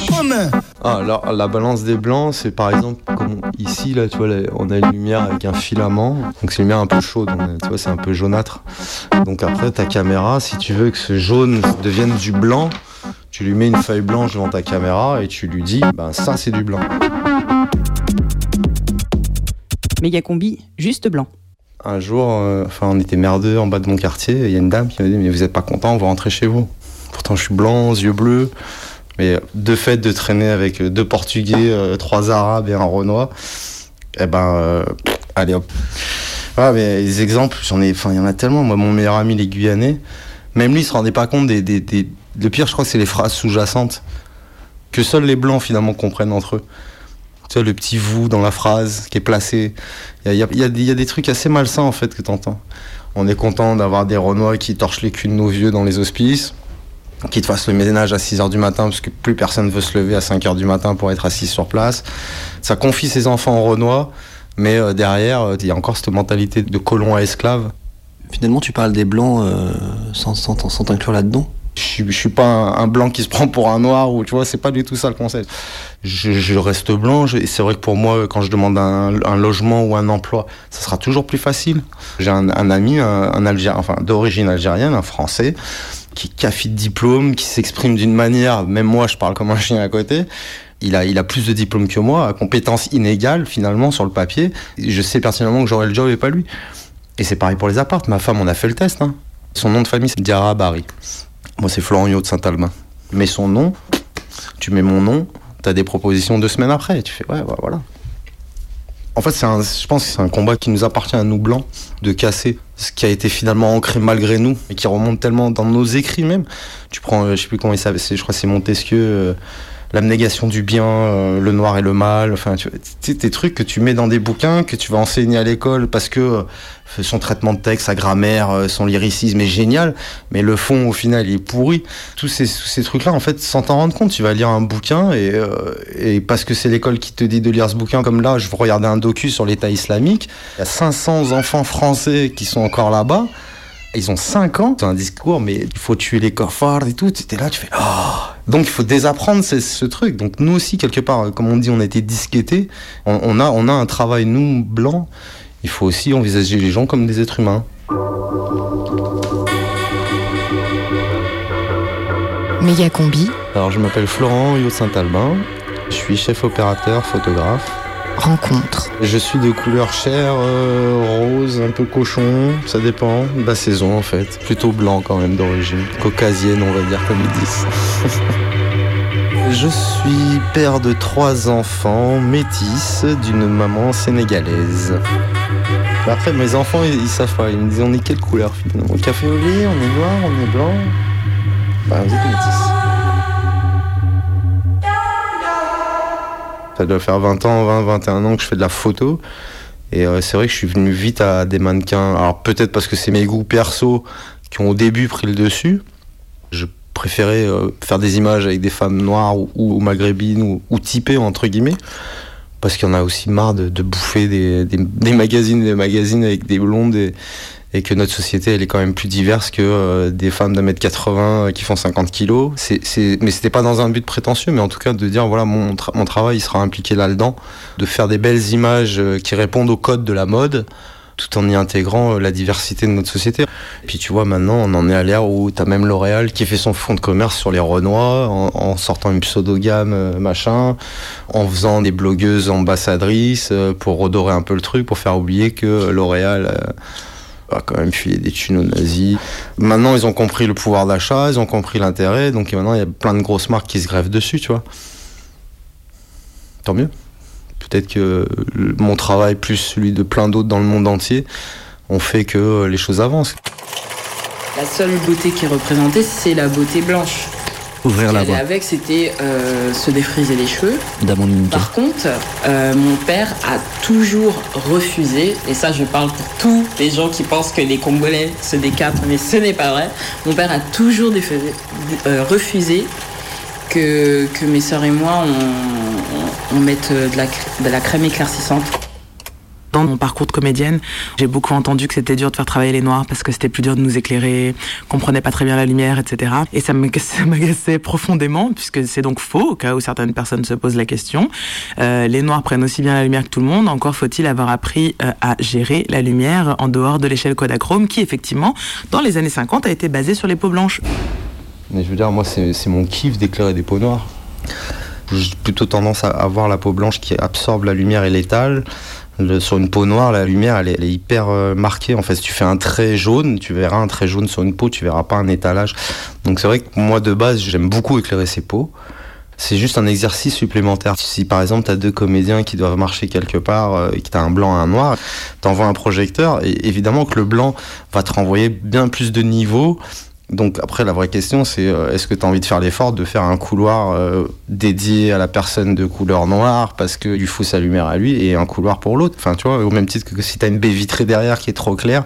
Comme Ah, alors la balance des blancs, c'est par exemple comme ici là, tu vois, là, on a une lumière avec un filament, donc c'est une lumière un peu chaude, on- tu vois, c'est un peu jaunâtre. Donc après ta caméra, si tu veux que ce jaune devienne du blanc, tu lui mets une feuille blanche devant ta caméra et tu lui dis, ben ça c'est du blanc. Méga combi, juste blanc. Un jour, euh, enfin, on était merdeux en bas de mon quartier. et Il y a une dame qui m'a dit Mais vous êtes pas content, on va rentrer chez vous. Pourtant, je suis blanc, yeux bleus. Mais de fait de traîner avec deux Portugais, euh, trois Arabes et un Renois, eh ben, euh, allez hop. Voilà, mais les exemples, j'en ai, enfin, il y en a tellement. Moi, mon meilleur ami, les Guyanais, même lui, il se rendait pas compte des, Le pire, je crois c'est les phrases sous-jacentes que seuls les blancs finalement comprennent entre eux. Tu vois, le petit vous dans la phrase qui est placé. Il y a des trucs assez malsains en fait que t'entends. On est content d'avoir des Renois qui torchent les culs de nos vieux dans les hospices, qui te fassent le ménage à 6h du matin parce que plus personne veut se lever à 5h du matin pour être assis sur place. Ça confie ses enfants aux Renois, mais euh, derrière, euh, il y a encore cette mentalité de colon à esclave. Finalement, tu parles des blancs euh, sans t'inclure là-dedans Je je suis pas un, blanc qui se prend pour un noir ou tu vois, c'est pas du tout ça le concept. Je, reste blanc et c'est vrai que pour moi, quand je demande un, logement ou un emploi, ça sera toujours plus facile. J'ai un, ami, d'origine algérienne, un Français, qui café de diplôme, qui s'exprime d'une manière, même moi je parle comme un chien à côté. Il a, plus de diplômes que moi, compétences inégales finalement sur le papier. Je sais pertinemment que j'aurai le job et pas lui. Et c'est pareil pour les appartes. Ma femme, on a fait le test. hein. Son nom de famille, c'est Diarra Barry. Moi, c'est Yo de Saint-Albin. Mets son nom, tu mets mon nom, t'as des propositions deux semaines après. Tu fais, ouais, voilà. En fait, je pense que c'est un combat qui nous appartient à nous blancs de casser ce qui a été finalement ancré malgré nous et qui remonte tellement dans nos écrits même. Tu prends, euh, je sais plus comment il s'appelle, je crois que c'est Montesquieu, euh, l'abnégation du bien, euh, le noir et le mal. Enfin, tu des trucs que tu mets dans des bouquins que tu vas enseigner à l'école parce que euh, son traitement de texte, sa grammaire, euh, son lyricisme est génial, mais le fond au final il est pourri. Tous ces, ces trucs-là, en fait, sans t'en rendre compte, tu vas lire un bouquin et, euh, et parce que c'est l'école qui te dit de lire ce bouquin, comme là, je regardais un docu sur l'État islamique, il y a 500 enfants français qui sont encore là-bas. Ils ont 5 ans, c'est un discours, mais il faut tuer les cofards et tout. Tu là, tu fais oh Donc il faut désapprendre ce, ce truc. Donc nous aussi, quelque part, comme on dit, on a été disquettés. On, on a, on a un travail, nous, blancs. Il faut aussi envisager les gens comme des êtres humains. Méga combi, Alors je m'appelle Florent Yo Saint-Albin. Je suis chef opérateur, photographe. Rencontre, Je suis de couleur chair, euh, rose, un peu cochon, ça dépend de la saison en fait. Plutôt blanc quand même d'origine, caucasienne on va dire comme ils disent. Je suis père de trois enfants métis d'une maman sénégalaise. Mais Après mes enfants ils, ils savent pas, ils me disent on est quelle couleur finalement? Café au lait, on est noir, on est blanc? Bah vous êtes métis. Ça doit faire 20 ans, 20, 21 ans que je fais de la photo. Et euh, c'est vrai que je suis venu vite à des mannequins. Alors peut-être parce que c'est mes goûts perso qui ont au début pris le dessus. Je préférais euh, faire des images avec des femmes noires ou, maghrébines ou, ou typées entre guillemets. Parce qu'il y en a aussi marre de, bouffer des, magazines des magazines avec des blondes et que notre société elle est quand même plus diverse que euh, des femmes d'un mètre 80 qui font 50 kilos. C'est, c'est, mais c'était pas dans un but prétentieux, mais en tout cas de dire voilà mon, mon travail il sera impliqué là-dedans, de faire des belles images euh, qui répondent au code de la mode tout en y intégrant euh, la diversité de notre société. Puis tu vois, maintenant, on en est à l'ère où tu as même L'Oréal qui fait son fonds de commerce sur les Renois, en, en sortant une pseudo-gamme, euh, machin, en faisant des blogueuses ambassadrices euh, pour redorer un peu le truc, pour faire oublier que L'Oréal, euh, a quand même filé des thunes nazis. Maintenant, ils ont compris le pouvoir d'achat, ils ont compris l'intérêt, donc maintenant, il y a plein de grosses marques qui se greffent dessus, tu vois. Tant mieux. Peut-être que mon travail, plus celui de plein d'autres dans le monde entier, ont fait que euh, les choses avancent. La seule beauté qui est représentée, c'est la beauté blanche. Ouvrir la voie. avec, c'était euh, se défriser les cheveux. D'Amandine. Par contre, euh, mon père a toujours refusé, et ça je parle pour tous les gens qui pensent que les Congolais se décapent, mais ce n'est pas vrai. Mon père a toujours euh, refusé que, que mes sœurs et moi, on, on- on mette de la, cr- de la crème éclaircissante. Dans mon parcours de comédienne, j'ai beaucoup entendu que c'était dur de faire travailler les noirs parce que c'était plus dur de nous éclairer, qu'on prenait pas très bien la lumière, etc. Et ça m'agaçait profondément puisque c'est donc faux au cas où certaines personnes se posent la question. Euh, les noirs prennent aussi bien la lumière que tout le monde. Encore faut-il avoir appris euh, à gérer la lumière en dehors de l'échelle Kodachrome qui effectivement, dans les années 50, a été basée sur les peaux blanches. Mais je veux dire, moi, c'est mon kiff d'éclairer des peaux noires. J'ai plutôt tendance à avoir la peau blanche qui absorbe la lumière et l'étale. Le- sur une peau noire, la lumière, elle est, elle est hyper euh, marquée. En fait, si tu fais un trait jaune, tu verras un trait jaune sur une peau, tu verras pas un étalage. Donc c'est vrai que moi, de base, j'aime beaucoup éclairer ces peaux. C'est juste un exercice supplémentaire. Si par exemple, tu as deux comédiens qui doivent marcher quelque part euh, et que tu as un blanc et un noir, t'envoies un projecteur et évidemment que le blanc va te renvoyer bien plus de niveaux donc après la vraie question c'est euh, est-ce que tu as envie de faire l'effort de faire un couloir euh, dédié à la personne de couleur noire parce que il faut sa lumière à lui et un couloir pour l'autre? Enfin tu vois au même titre que si tu as une baie vitrée derrière qui est trop claire,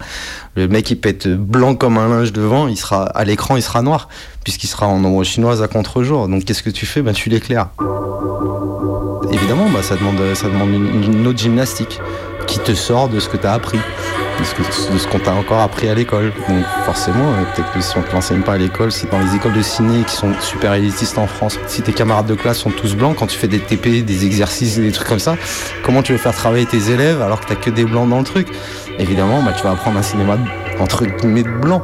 le mec il peut être blanc comme un linge devant, il sera à l'écran il sera noir puisqu'il sera en ombre chinoise à contre-jour. Donc qu'est-ce que tu fais? Ben tu l'éclaires. Évidemment bah, ça demande ça demande une autre gymnastique qui te sort de ce que tu as appris de ce, qu'on t'a encore appris à l'école. Donc forcément, euh, peut-être que si on te l'enseigne pas à l'école, si dans les écoles de ciné qui sont super élitistes en France, si tes camarades de classe sont tous blancs, quand tu fais des TP, des exercices, des trucs comme ça, comment tu veux faire travailler tes élèves alors que t'as que des blancs dans le truc? Évidemment, bah, tu vas apprendre un cinéma entre guillemets de blanc.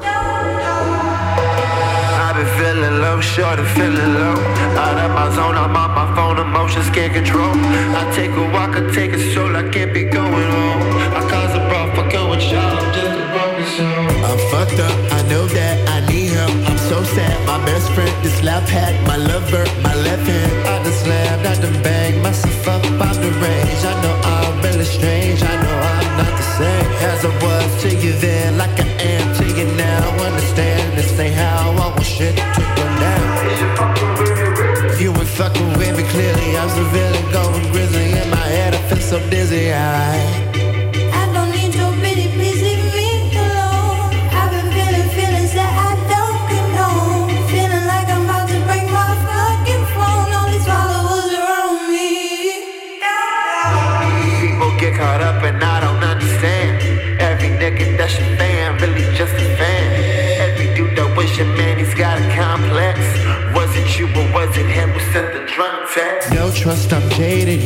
Feeling low, short and feeling low. Out of my zone, I'm on my phone, emotions can't control. I take a walk, I take a stroll, I can't be going home. I cause a brawl, fuck up with y'all, I'm just a broken soul. I'm fucked up, I know that I need help. I'm so sad, my best friend, this left hat, my lover, my left hand. I done slammed, I done banged myself up the range. I know I'm really strange,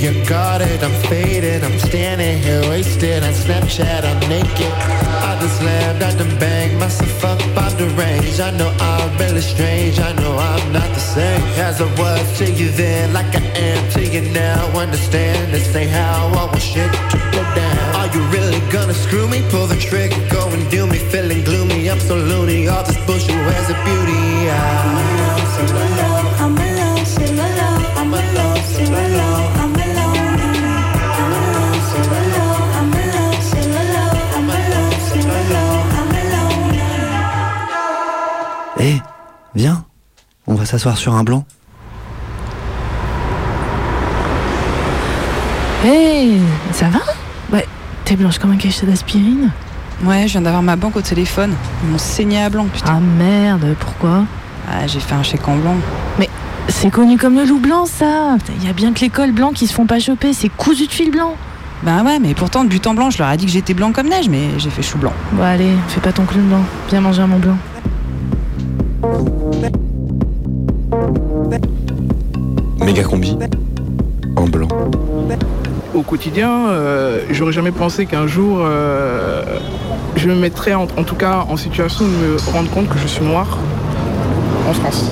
you're guarded, I'm faded. I'm standing here wasted on Snapchat, I'm naked. I just slammed, I done banged myself up the range. I know I'm really strange, I know I'm not the same as I was to you then, like I am to you now. Understand this ain't how I want shit to go down. Are you really gonna screw me? Pull the trigger, go and do me, feeling gloomy. I'm so loony, all this bullshit, where's the beauty? I... I'm s'asseoir sur un blanc. Hé, ça va? Ouais, t'es blanche comme un cachet d'aspirine. Ouais, je viens d'avoir ma banque au téléphone. Ils m'ont saigné à blanc, putain. Ah merde, pourquoi? Ah, j'ai fait un chèque en blanc. Mais c'est connu comme le loup blanc, ça Il y a bien que l'école blanc qui se font pas choper, c'est cousu de fil blanc. Bah ouais, mais pourtant, de but en blanc, je leur ai dit que j'étais blanc comme neige, mais j'ai fait chou blanc. Bon allez, fais pas ton clown blanc. Viens manger un mon blanc. Méga combi en blanc. Au quotidien, euh, j'aurais jamais pensé qu'un jour euh, je me mettrais en, en tout cas en situation de me rendre compte que je suis noire en France.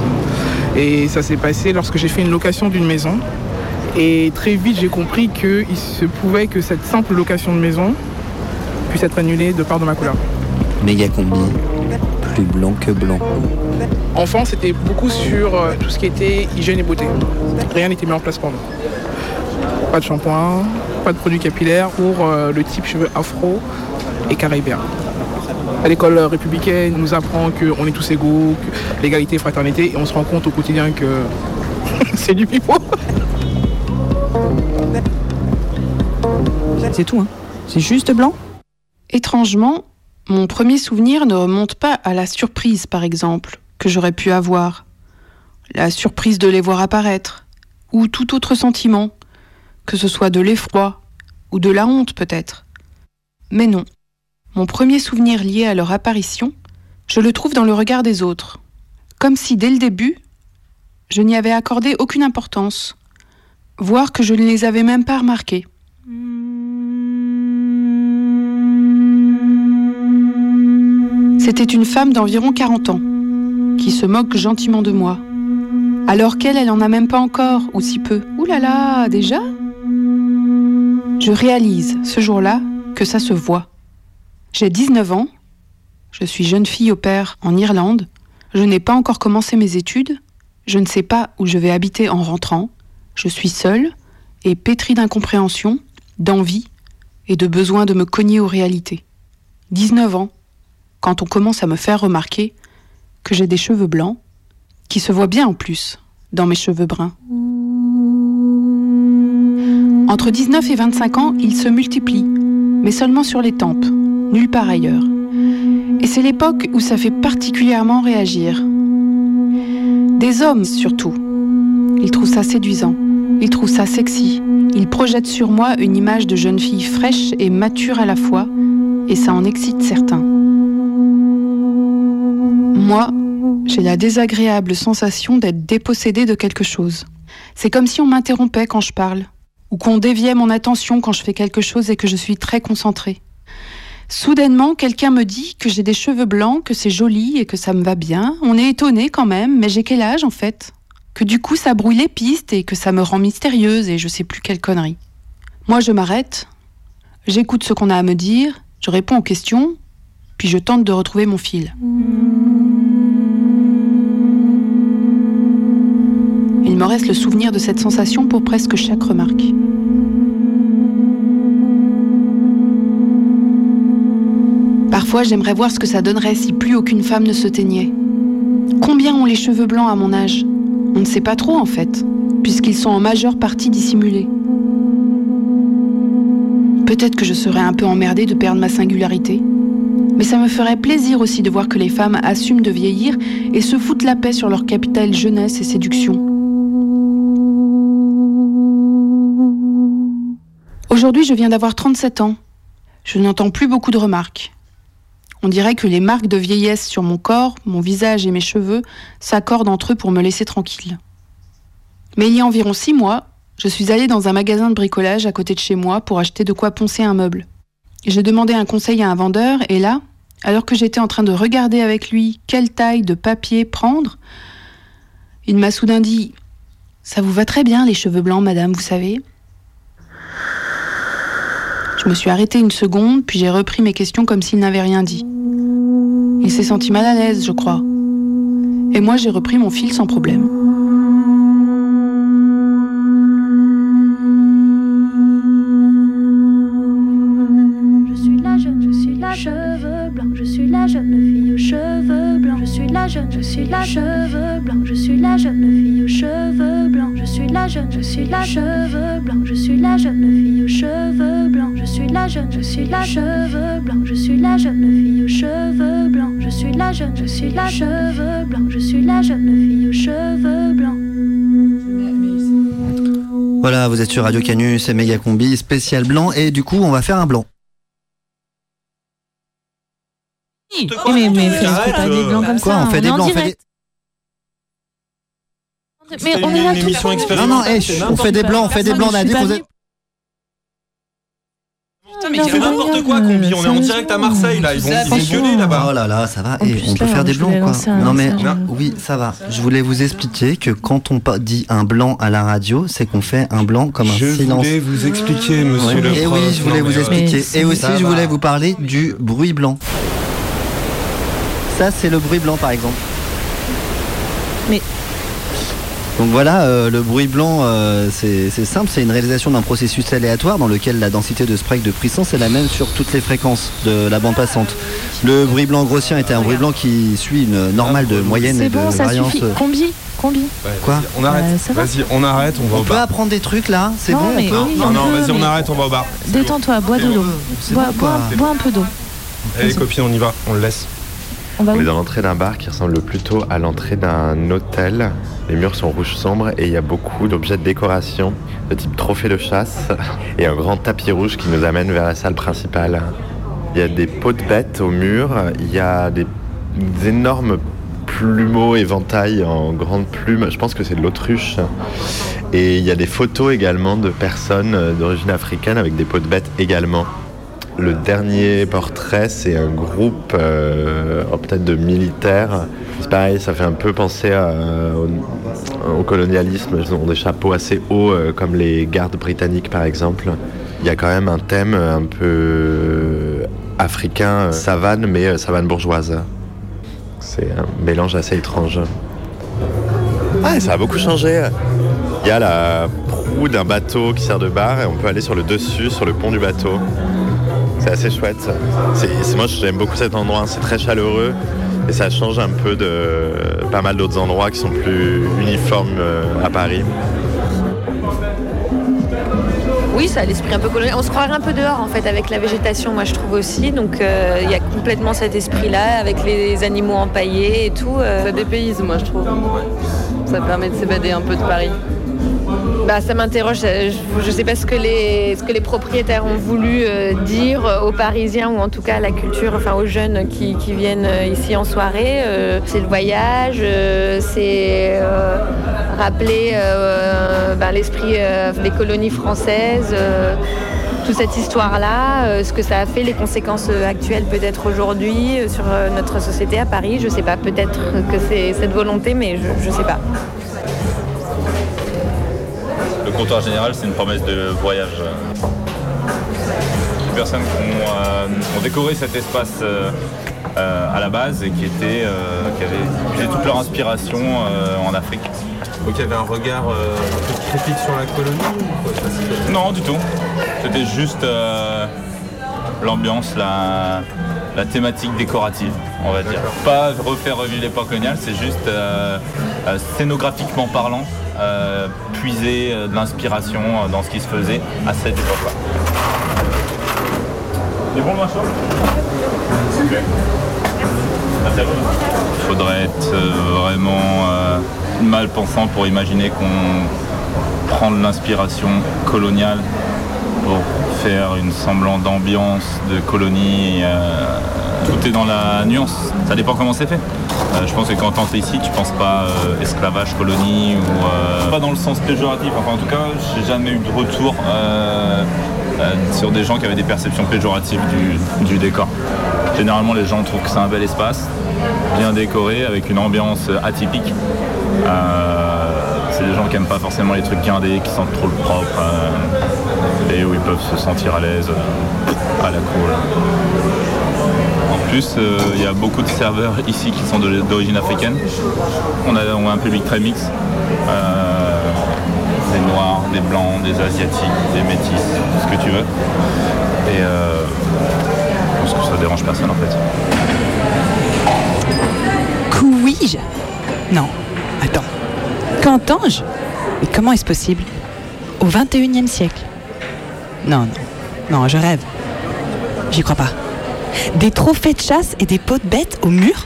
Et ça s'est passé lorsque j'ai fait une location d'une maison. Et très vite j'ai compris qu'il se pouvait que cette simple location de maison puisse être annulée de part de ma couleur. Méga combi, plus blanc que blanc. Enfant, c'était beaucoup sur euh, tout ce qui était hygiène et beauté. Rien n'était mis en place pour nous. Pas de shampoing, pas de produits capillaires pour euh, le type cheveux afro et caribéen. À l'école républicaine, on nous apprend qu'on est tous égaux, que l'égalité, fraternité, et on se rend compte au quotidien que c'est du pipeau. C'est tout, hein. C'est juste blanc Étrangement, mon premier souvenir ne remonte pas à la surprise, par exemple, que j'aurais pu avoir. La surprise de les voir apparaître, ou tout autre sentiment, que ce soit de l'effroi, ou de la honte peut-être. Mais non. Mon premier souvenir lié à leur apparition, je le trouve dans le regard des autres. Comme si dès le début, je n'y avais accordé aucune importance, voire que je ne les avais même pas remarqués. C'était une femme d'environ 40 ans, qui se moque gentiment de moi. Alors qu'elle, elle en a même pas encore, ou si peu. Ouh là là, déjà? Je réalise, ce jour-là, que ça se voit. J'ai 19 ans, je suis jeune fille au père en Irlande, je n'ai pas encore commencé mes études, je ne sais pas où je vais habiter en rentrant, je suis seule et pétrie d'incompréhension, d'envie et de besoin de me cogner aux réalités. 19 ans, quand on commence à me faire remarquer que j'ai des cheveux blancs, qui se voient bien en plus dans mes cheveux bruns. Entre 19 et 25 ans, ils se multiplient, mais seulement sur les tempes, nulle part ailleurs. Et c'est l'époque où ça fait particulièrement réagir. Des hommes surtout. Ils trouvent ça séduisant, ils trouvent ça sexy, ils projettent sur moi une image de jeune fille fraîche et mature à la fois, et ça en excite certains. Moi, j'ai la désagréable sensation d'être dépossédée de quelque chose. C'est comme si on m'interrompait quand je parle, ou qu'on déviait mon attention quand je fais quelque chose et que je suis très concentrée. Soudainement, quelqu'un me dit que j'ai des cheveux blancs, que c'est joli et que ça me va bien. On est étonné quand même, mais j'ai quel âge en fait? Que du coup ça brouille les pistes et que ça me rend mystérieuse et je sais plus quelle connerie. Moi je m'arrête, j'écoute ce qu'on a à me dire, je réponds aux questions, puis je tente de retrouver mon fil. Il me reste le souvenir de cette sensation pour presque chaque remarque. Parfois, j'aimerais voir ce que ça donnerait si plus aucune femme ne se teignait. Combien ont les cheveux blancs à mon âge? On ne sait pas trop en fait, puisqu'ils sont en majeure partie dissimulés. Peut-être que je serais un peu emmerdée de perdre ma singularité, mais ça me ferait plaisir aussi de voir que les femmes assument de vieillir et se foutent la paix sur leur capital jeunesse et séduction. Aujourd'hui, je viens d'avoir 37 ans. Je n'entends plus beaucoup de remarques. On dirait que les marques de vieillesse sur mon corps, mon visage et mes cheveux s'accordent entre eux pour me laisser tranquille. Mais il y a environ six mois, je suis allée dans un magasin de bricolage à côté de chez moi pour acheter de quoi poncer un meuble. J'ai demandé un conseil à un vendeur et là, alors que j'étais en train de regarder avec lui quelle taille de papier prendre, il m'a soudain dit Ça vous va très bien les cheveux blancs, madame, vous savez? Je me suis arrêtée une seconde, puis j'ai repris mes questions comme s'il n'avait rien dit. Il s'est senti mal à l'aise, je crois. Et moi, j'ai repris mon fil sans problème. Je suis la cheveux blancs, je suis la jeune fille aux cheveux blancs, je suis la jeune, je suis la cheveux blancs, je suis la jeune fille aux cheveux suis la jeune, je suis la cheveux blancs, je suis la jeune fille aux cheveux blancs, je suis la jeune, je suis la cheveux blancs, je suis la jeune fille aux cheveux blancs, je suis la jeune, je suis la cheveux blancs, je suis la jeune fille aux cheveux blancs. Voilà, vous êtes sur Radio Canus, c'est méga combi, spécial blanc, et du coup, on va faire un blanc. mais, mais fais fais pas des blancs comme Quoi, ça. on fait des blancs, on fait direct. Mais on est là tout le monde. Non, non, hey, on fait des blancs, on fait des blancs, on a dit qu'on faisait- Putain, mais c'est n'importe quoi, combi. On est en direct à Marseille, là. Ils vont, ils vont gueuler là-bas. Oh là là, ça va. Et on peut faire des je blancs quoi. Non mais oui, ça va. Je voulais vous expliquer que quand on dit un blanc à la radio, c'est qu'on fait un blanc comme un Je silence. voulais vous expliquer, monsieur le Et oui, je voulais vous expliquer. ouais. Et aussi, je voulais vous parler du bruit blanc. Ça, c'est le bruit blanc, par exemple. Mais Donc voilà, euh, le bruit blanc, euh, c'est simple, c'est une réalisation d'un processus aléatoire dans lequel la densité de spray de puissance est la même sur toutes les fréquences de la bande passante. Le bruit blanc grossien était un bruit blanc qui suit une normale de moyenne c'est et de bon, ça variance. suffit. Combi, combi. Quoi On arrête. Euh, Vas-y, on arrête, on va On au peut bar. apprendre des trucs là C'est Non, bon mais on peut Non, on non, peut, vas-y, on arrête, on va au bar. Détends-toi, bois de l'eau. Bois, bon, bois, quoi. bois un peu d'eau. Allez, copine, on y va, on le laisse. On va On est dans l'entrée d'un bar qui ressemble plutôt à l'entrée d'un hôtel. Les murs sont rouge sombre et il y a beaucoup d'objets de décoration de type trophée de chasse et un grand tapis rouge qui nous amène vers la salle principale. Il y a des pots de bêtes au mur, il y a des, des énormes plumeaux éventails en grandes plumes, je pense que c'est de l'autruche. Et il y a des photos également de personnes d'origine africaine avec des pots de bêtes également. Le dernier portrait, c'est un groupe peut-être de militaires. C'est pareil, ça fait un peu penser euh, au, colonialisme. Ils ont des chapeaux assez hauts, euh, comme les gardes britanniques par exemple. Il y a quand même un thème un peu africain, euh, savane, mais savane bourgeoise. C'est un mélange assez étrange. Ah, ça a beaucoup changé. Il y a la proue d'un bateau qui sert de bar et on peut aller sur le dessus, sur le pont du bateau. C'est assez chouette. C'est, moi, j'aime beaucoup cet endroit. C'est très chaleureux et ça change un peu de pas mal d'autres endroits qui sont plus uniformes euh, à Paris. Oui, ça a l'esprit un peu colonial. On se croirait un peu dehors en fait avec la végétation, moi je trouve aussi. Donc euh, il y a complètement cet esprit-là avec les animaux empaillés et tout. euh. Ça dépayse, moi, je trouve. Ça permet de s'évader un peu de Paris. Bah, ça m'interroge. Je ne sais pas ce que les, ce que les propriétaires ont voulu euh, dire aux Parisiens ou en tout cas à la culture, enfin aux jeunes qui, qui viennent euh, ici en soirée. Euh, c'est le voyage, euh, c'est euh, rappeler euh, ben, l'esprit euh, des colonies françaises. euh, toute cette histoire-là, euh, ce que ça a fait, les conséquences euh, actuelles peut-être aujourd'hui euh, sur euh, notre société à Paris. Je sais pas, peut-être que c'est cette volonté, mais je, je sais pas. Le comptoir général, c'est une promesse de voyage. Les personnes qui ont, euh, ont décoré cet espace euh, euh, à la base et qui, étaient, qui avaient puisé toute leur inspiration en Afrique. Donc il y avait un regard un peu critique sur la colonie ou quoi? Ça, Non, du tout. C'était juste l'ambiance, la, la thématique décorative, on va dire. Pas refaire revivre l'époque coloniale, c'est juste euh, euh, scénographiquement parlant, euh, puiser euh, de l'inspiration euh, dans ce qui se faisait à cette époque-là. C'est bon le machin. Il faudrait être vraiment euh, mal pensant pour imaginer qu'on prend de l'inspiration coloniale pour faire une semblant d'ambiance de colonie. euh, tout est dans la nuance. Ça dépend comment c'est fait. Euh, je pense que quand es ici, tu penses pas euh, esclavage, colonie ou euh, pas dans le sens péjoratif. Enfin, en tout cas, j'ai jamais eu de retour sur des gens qui avaient des perceptions péjoratives du, décor. Généralement, les gens trouvent que c'est un bel espace, bien décoré, avec une ambiance atypique. C'est des gens qui aiment pas forcément les trucs guindés, qui sentent trop le propre et où ils peuvent se sentir à l'aise, à la cool. Plus, euh, il y a beaucoup de serveurs ici qui sont d'origine africaine. On a, un public très mix. Euh, des noirs, des blancs, des asiatiques, des métis, ce que tu veux. Et euh, je pense que ça dérange personne en fait. Couis-je Non. Attends. Qu'entends-je? Mais comment est-ce possible? Au 21e siècle Non, non. Non, je rêve. J'y crois pas. Des trophées de chasse et des pots de bêtes au mur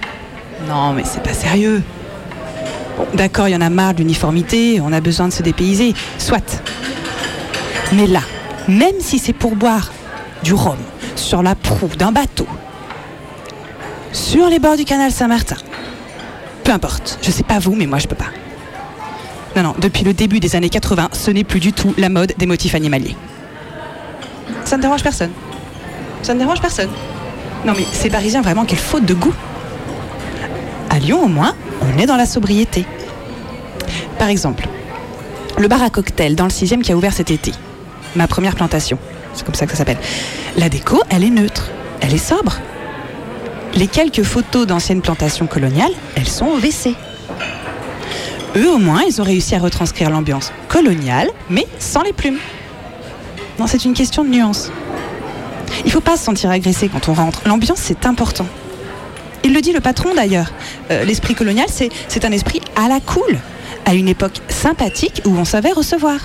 Non, mais c'est pas sérieux. Bon, d'accord, il y en a marre de l'uniformité, on a besoin de se dépayser. Soit. Mais là, même si c'est pour boire du rhum sur la proue d'un bateau, sur les bords du canal Saint-Martin, peu importe, je sais pas vous, mais moi je peux pas. Non, non, depuis le début des années 80, ce n'est plus du tout la mode des motifs animaliers. Ça ne dérange personne. Ça ne dérange personne. Non mais ces Parisiens, vraiment, quelle faute de goût. À Lyon, au moins, on est dans la sobriété. Par exemple, le bar à cocktail dans le 6 qui a ouvert cet été. Ma première plantation. C'est comme ça que ça s'appelle. La déco, elle est neutre. Elle est sobre. Les quelques photos d'anciennes plantations coloniales, elles sont au WC. Eux, au moins, ils ont réussi à retranscrire l'ambiance coloniale, mais sans les plumes. Non, c'est une question de nuance. Il faut pas se sentir agressé quand on rentre. L'ambiance, c'est important. Il le dit le patron d'ailleurs. Euh, L'esprit colonial, c'est c'est un esprit à la cool, à une époque sympathique où on savait recevoir.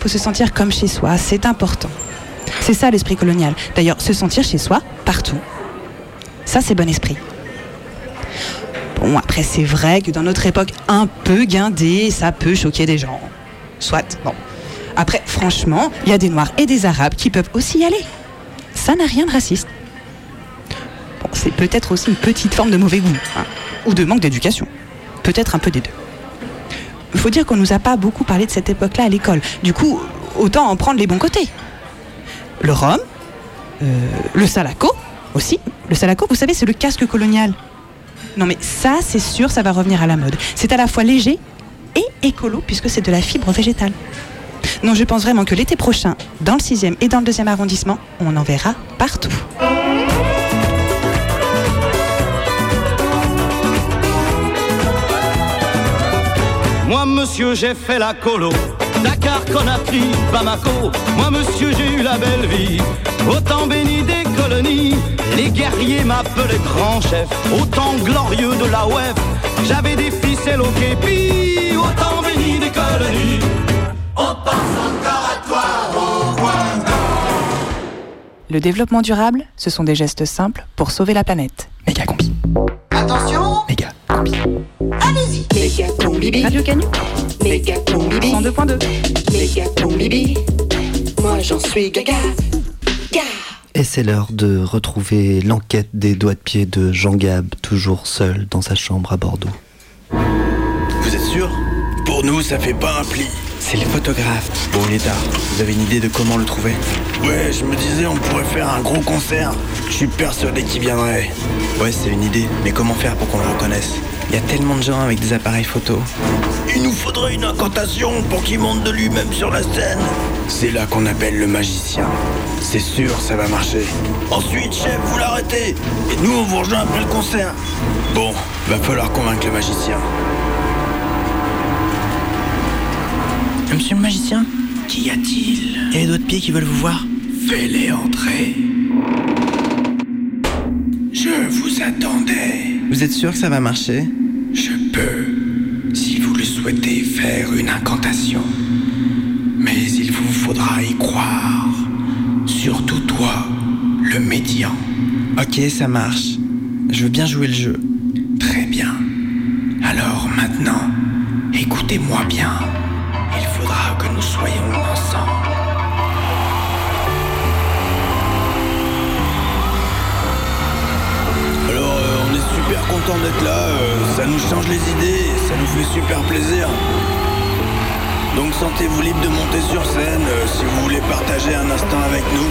Faut se sentir comme chez soi, c'est important. C'est ça l'esprit colonial. D'ailleurs, se sentir chez soi, partout. Ça, c'est bon esprit. Bon, après, c'est vrai que dans notre époque un peu guindée, ça peut choquer des gens. Soit, bon. Après, franchement, il y a des Noirs et des Arabes qui peuvent aussi y aller. Ça n'a rien de raciste. C'est peut-être aussi une petite forme de mauvais goût, hein, ou de manque d'éducation. Peut-être un peu des deux. Il faut dire qu'on nous a pas beaucoup parlé de cette époque-là à l'école. Du coup, autant en prendre les bons côtés. Le rhum, euh, le salaco aussi. Le salaco, vous savez, c'est le casque colonial. Non mais ça, c'est sûr, ça va revenir à la mode. C'est à la fois léger et écolo puisque c'est de la fibre végétale. Non, je pense vraiment que l'été prochain, dans le 6e et dans le 2e arrondissement, on en verra partout. Moi, monsieur, j'ai fait la colo. Dakar, Conakry, Bamako. Moi, monsieur, j'ai eu la belle vie. Autant béni des colonies, les guerriers m'appelaient grand chef. Autant glorieux de la WEF, j'avais des ficelles au képi. Autant béni des colonies. Le développement durable, ce sont des gestes simples pour sauver la planète. Méga combi. Attention. Méga Allez-y. Méga combi. Radio Canu. Méga combi. 102.2 Méga combi. Moi j'en suis gaga. Et c'est l'heure de retrouver l'enquête des doigts de pied de Jean Gab, toujours seul dans sa chambre à Bordeaux. Vous êtes sûr? Pour nous, ça fait pas un pli. C'est le photographe. Bon, il est tard. Vous avez une idée de comment le trouver? Ouais, je me disais, on pourrait faire un gros concert. Je suis persuadé qu'il viendrait. Ouais, c'est une idée. Mais comment faire pour qu'on le reconnaisse? Il y a tellement de gens avec des appareils photo. Il nous faudrait une incantation pour qu'il monte de lui-même sur la scène. C'est là qu'on appelle le magicien. C'est sûr, ça va marcher. Ensuite, chef, vous l'arrêtez. Et nous, on vous rejoint après le concert. Bon, va falloir convaincre le magicien. Monsieur le magicien Qu'y a-t-il Il y a les doigts de pied qui veulent vous voir Fais-les entrer. Je vous attendais. Vous êtes sûr que ça va marcher Je peux, si vous le souhaitez, faire une incantation. Mais il vous faudra y croire. Surtout toi, le médian. Ok, ça marche. Je veux bien jouer le jeu. Très bien. Alors maintenant, écoutez-moi bien. Alors, euh, on est super content d'être là. euh, ça nous change les idées, ça nous fait super plaisir. Donc sentez-vous libre de monter sur scène euh, si vous voulez partager un instant avec nous.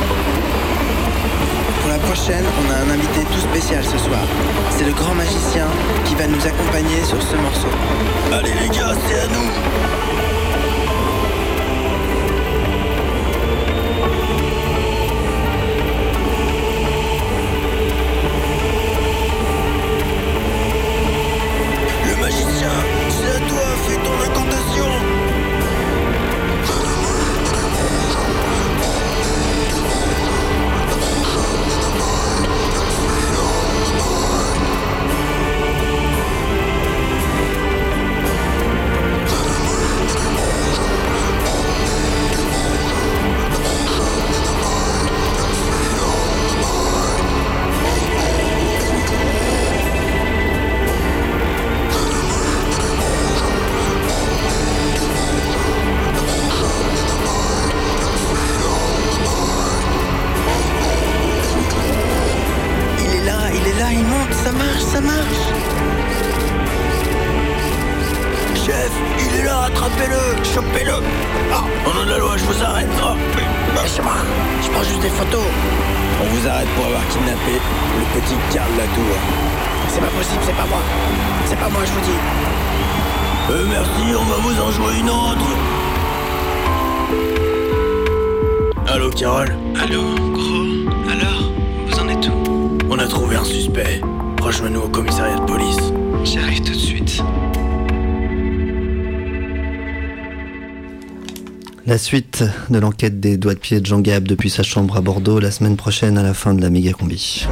Pour la prochaine, on a un invité tout spécial ce soir. C'est le grand magicien qui va nous accompagner sur ce morceau. Allez les gars, c'est à nous moi, je vous dis. Euh, merci, on va vous en jouer une autre Allô, Carole Allô, gros. Alors, vous en êtes où? On a trouvé un suspect. Rejoins-nous au commissariat de police. J'arrive tout de suite. La suite de l'enquête des doigts de pied de Jean Gab depuis sa chambre à Bordeaux la semaine prochaine à la fin de la méga combi.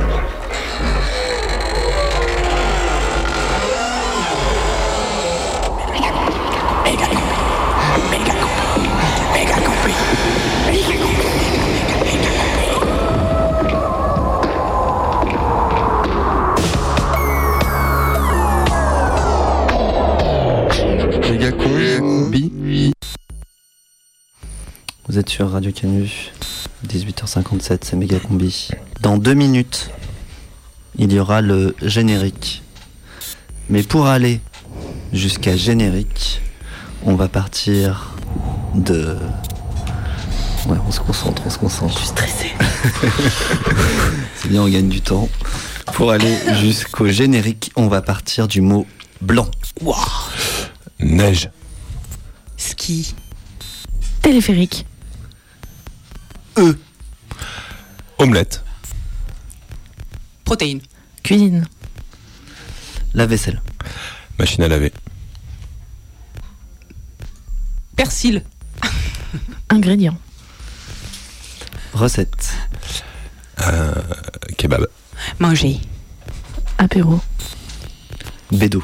Sur Radio Canu, 18h57, c'est méga combi. Dans deux minutes, il y aura le générique. Mais pour aller jusqu'à générique, on va partir de. Ouais, on se concentre, on se concentre. Je suis stressé. c'est bien, on gagne du temps. Pour aller jusqu'au générique, on va partir du mot blanc. Neige. Ski. Téléphérique. E. Omelette. Protéines. Cuisine. La vaisselle. Machine à laver. Persil. Ingrédients. Recette. Euh, kebab. Manger. Apéro. Bédo.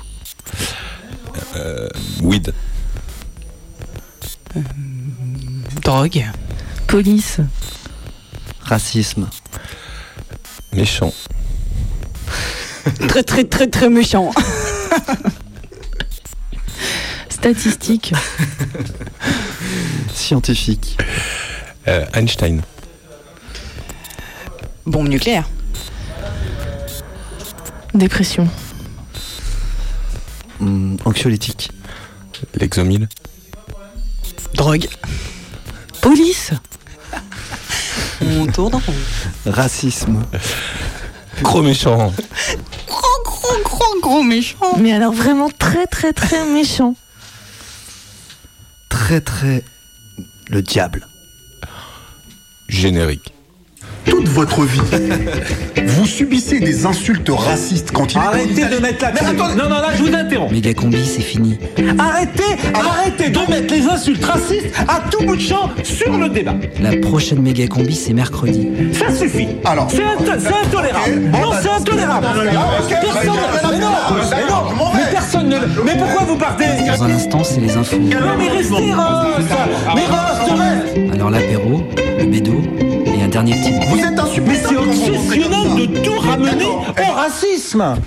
Euh, weed. Drogue. Police. Racisme. Méchant. Très très très très méchant. Statistique. Scientifique. Euh, Einstein. Bombe nucléaire. Dépression. Hum, anxiolytique. L'exomile. Drogue. Police. On tourne en rond. Racisme. Gros méchant. Gros gros gros gros méchant. Mais alors vraiment très très très méchant. Très très. Le diable. Générique. Toute votre vie, vous subissez des insultes racistes quand il Arrêtez de mettre la Mais attendez, non, non, là, je vous interromps. Méga combi, c'est fini. Arrêtez, arrêtez de mettre les insultes racistes à tout bout de champ sur le débat. La prochaine méga combi, c'est mercredi. Ça suffit. Alors, c'est into- c'est intolérable. Non, bah, c'est intolérable. ok, ok, Personne, mais non, mais non, mais personne ne. Mais pourquoi vous partez Dans un instant, c'est les infos. Non, mais restez, Rust. Mais reste. Alors l'apéro, le bédo dernier petit. Vous êtes Mais c'est obsessionnel de tout ramener au racisme.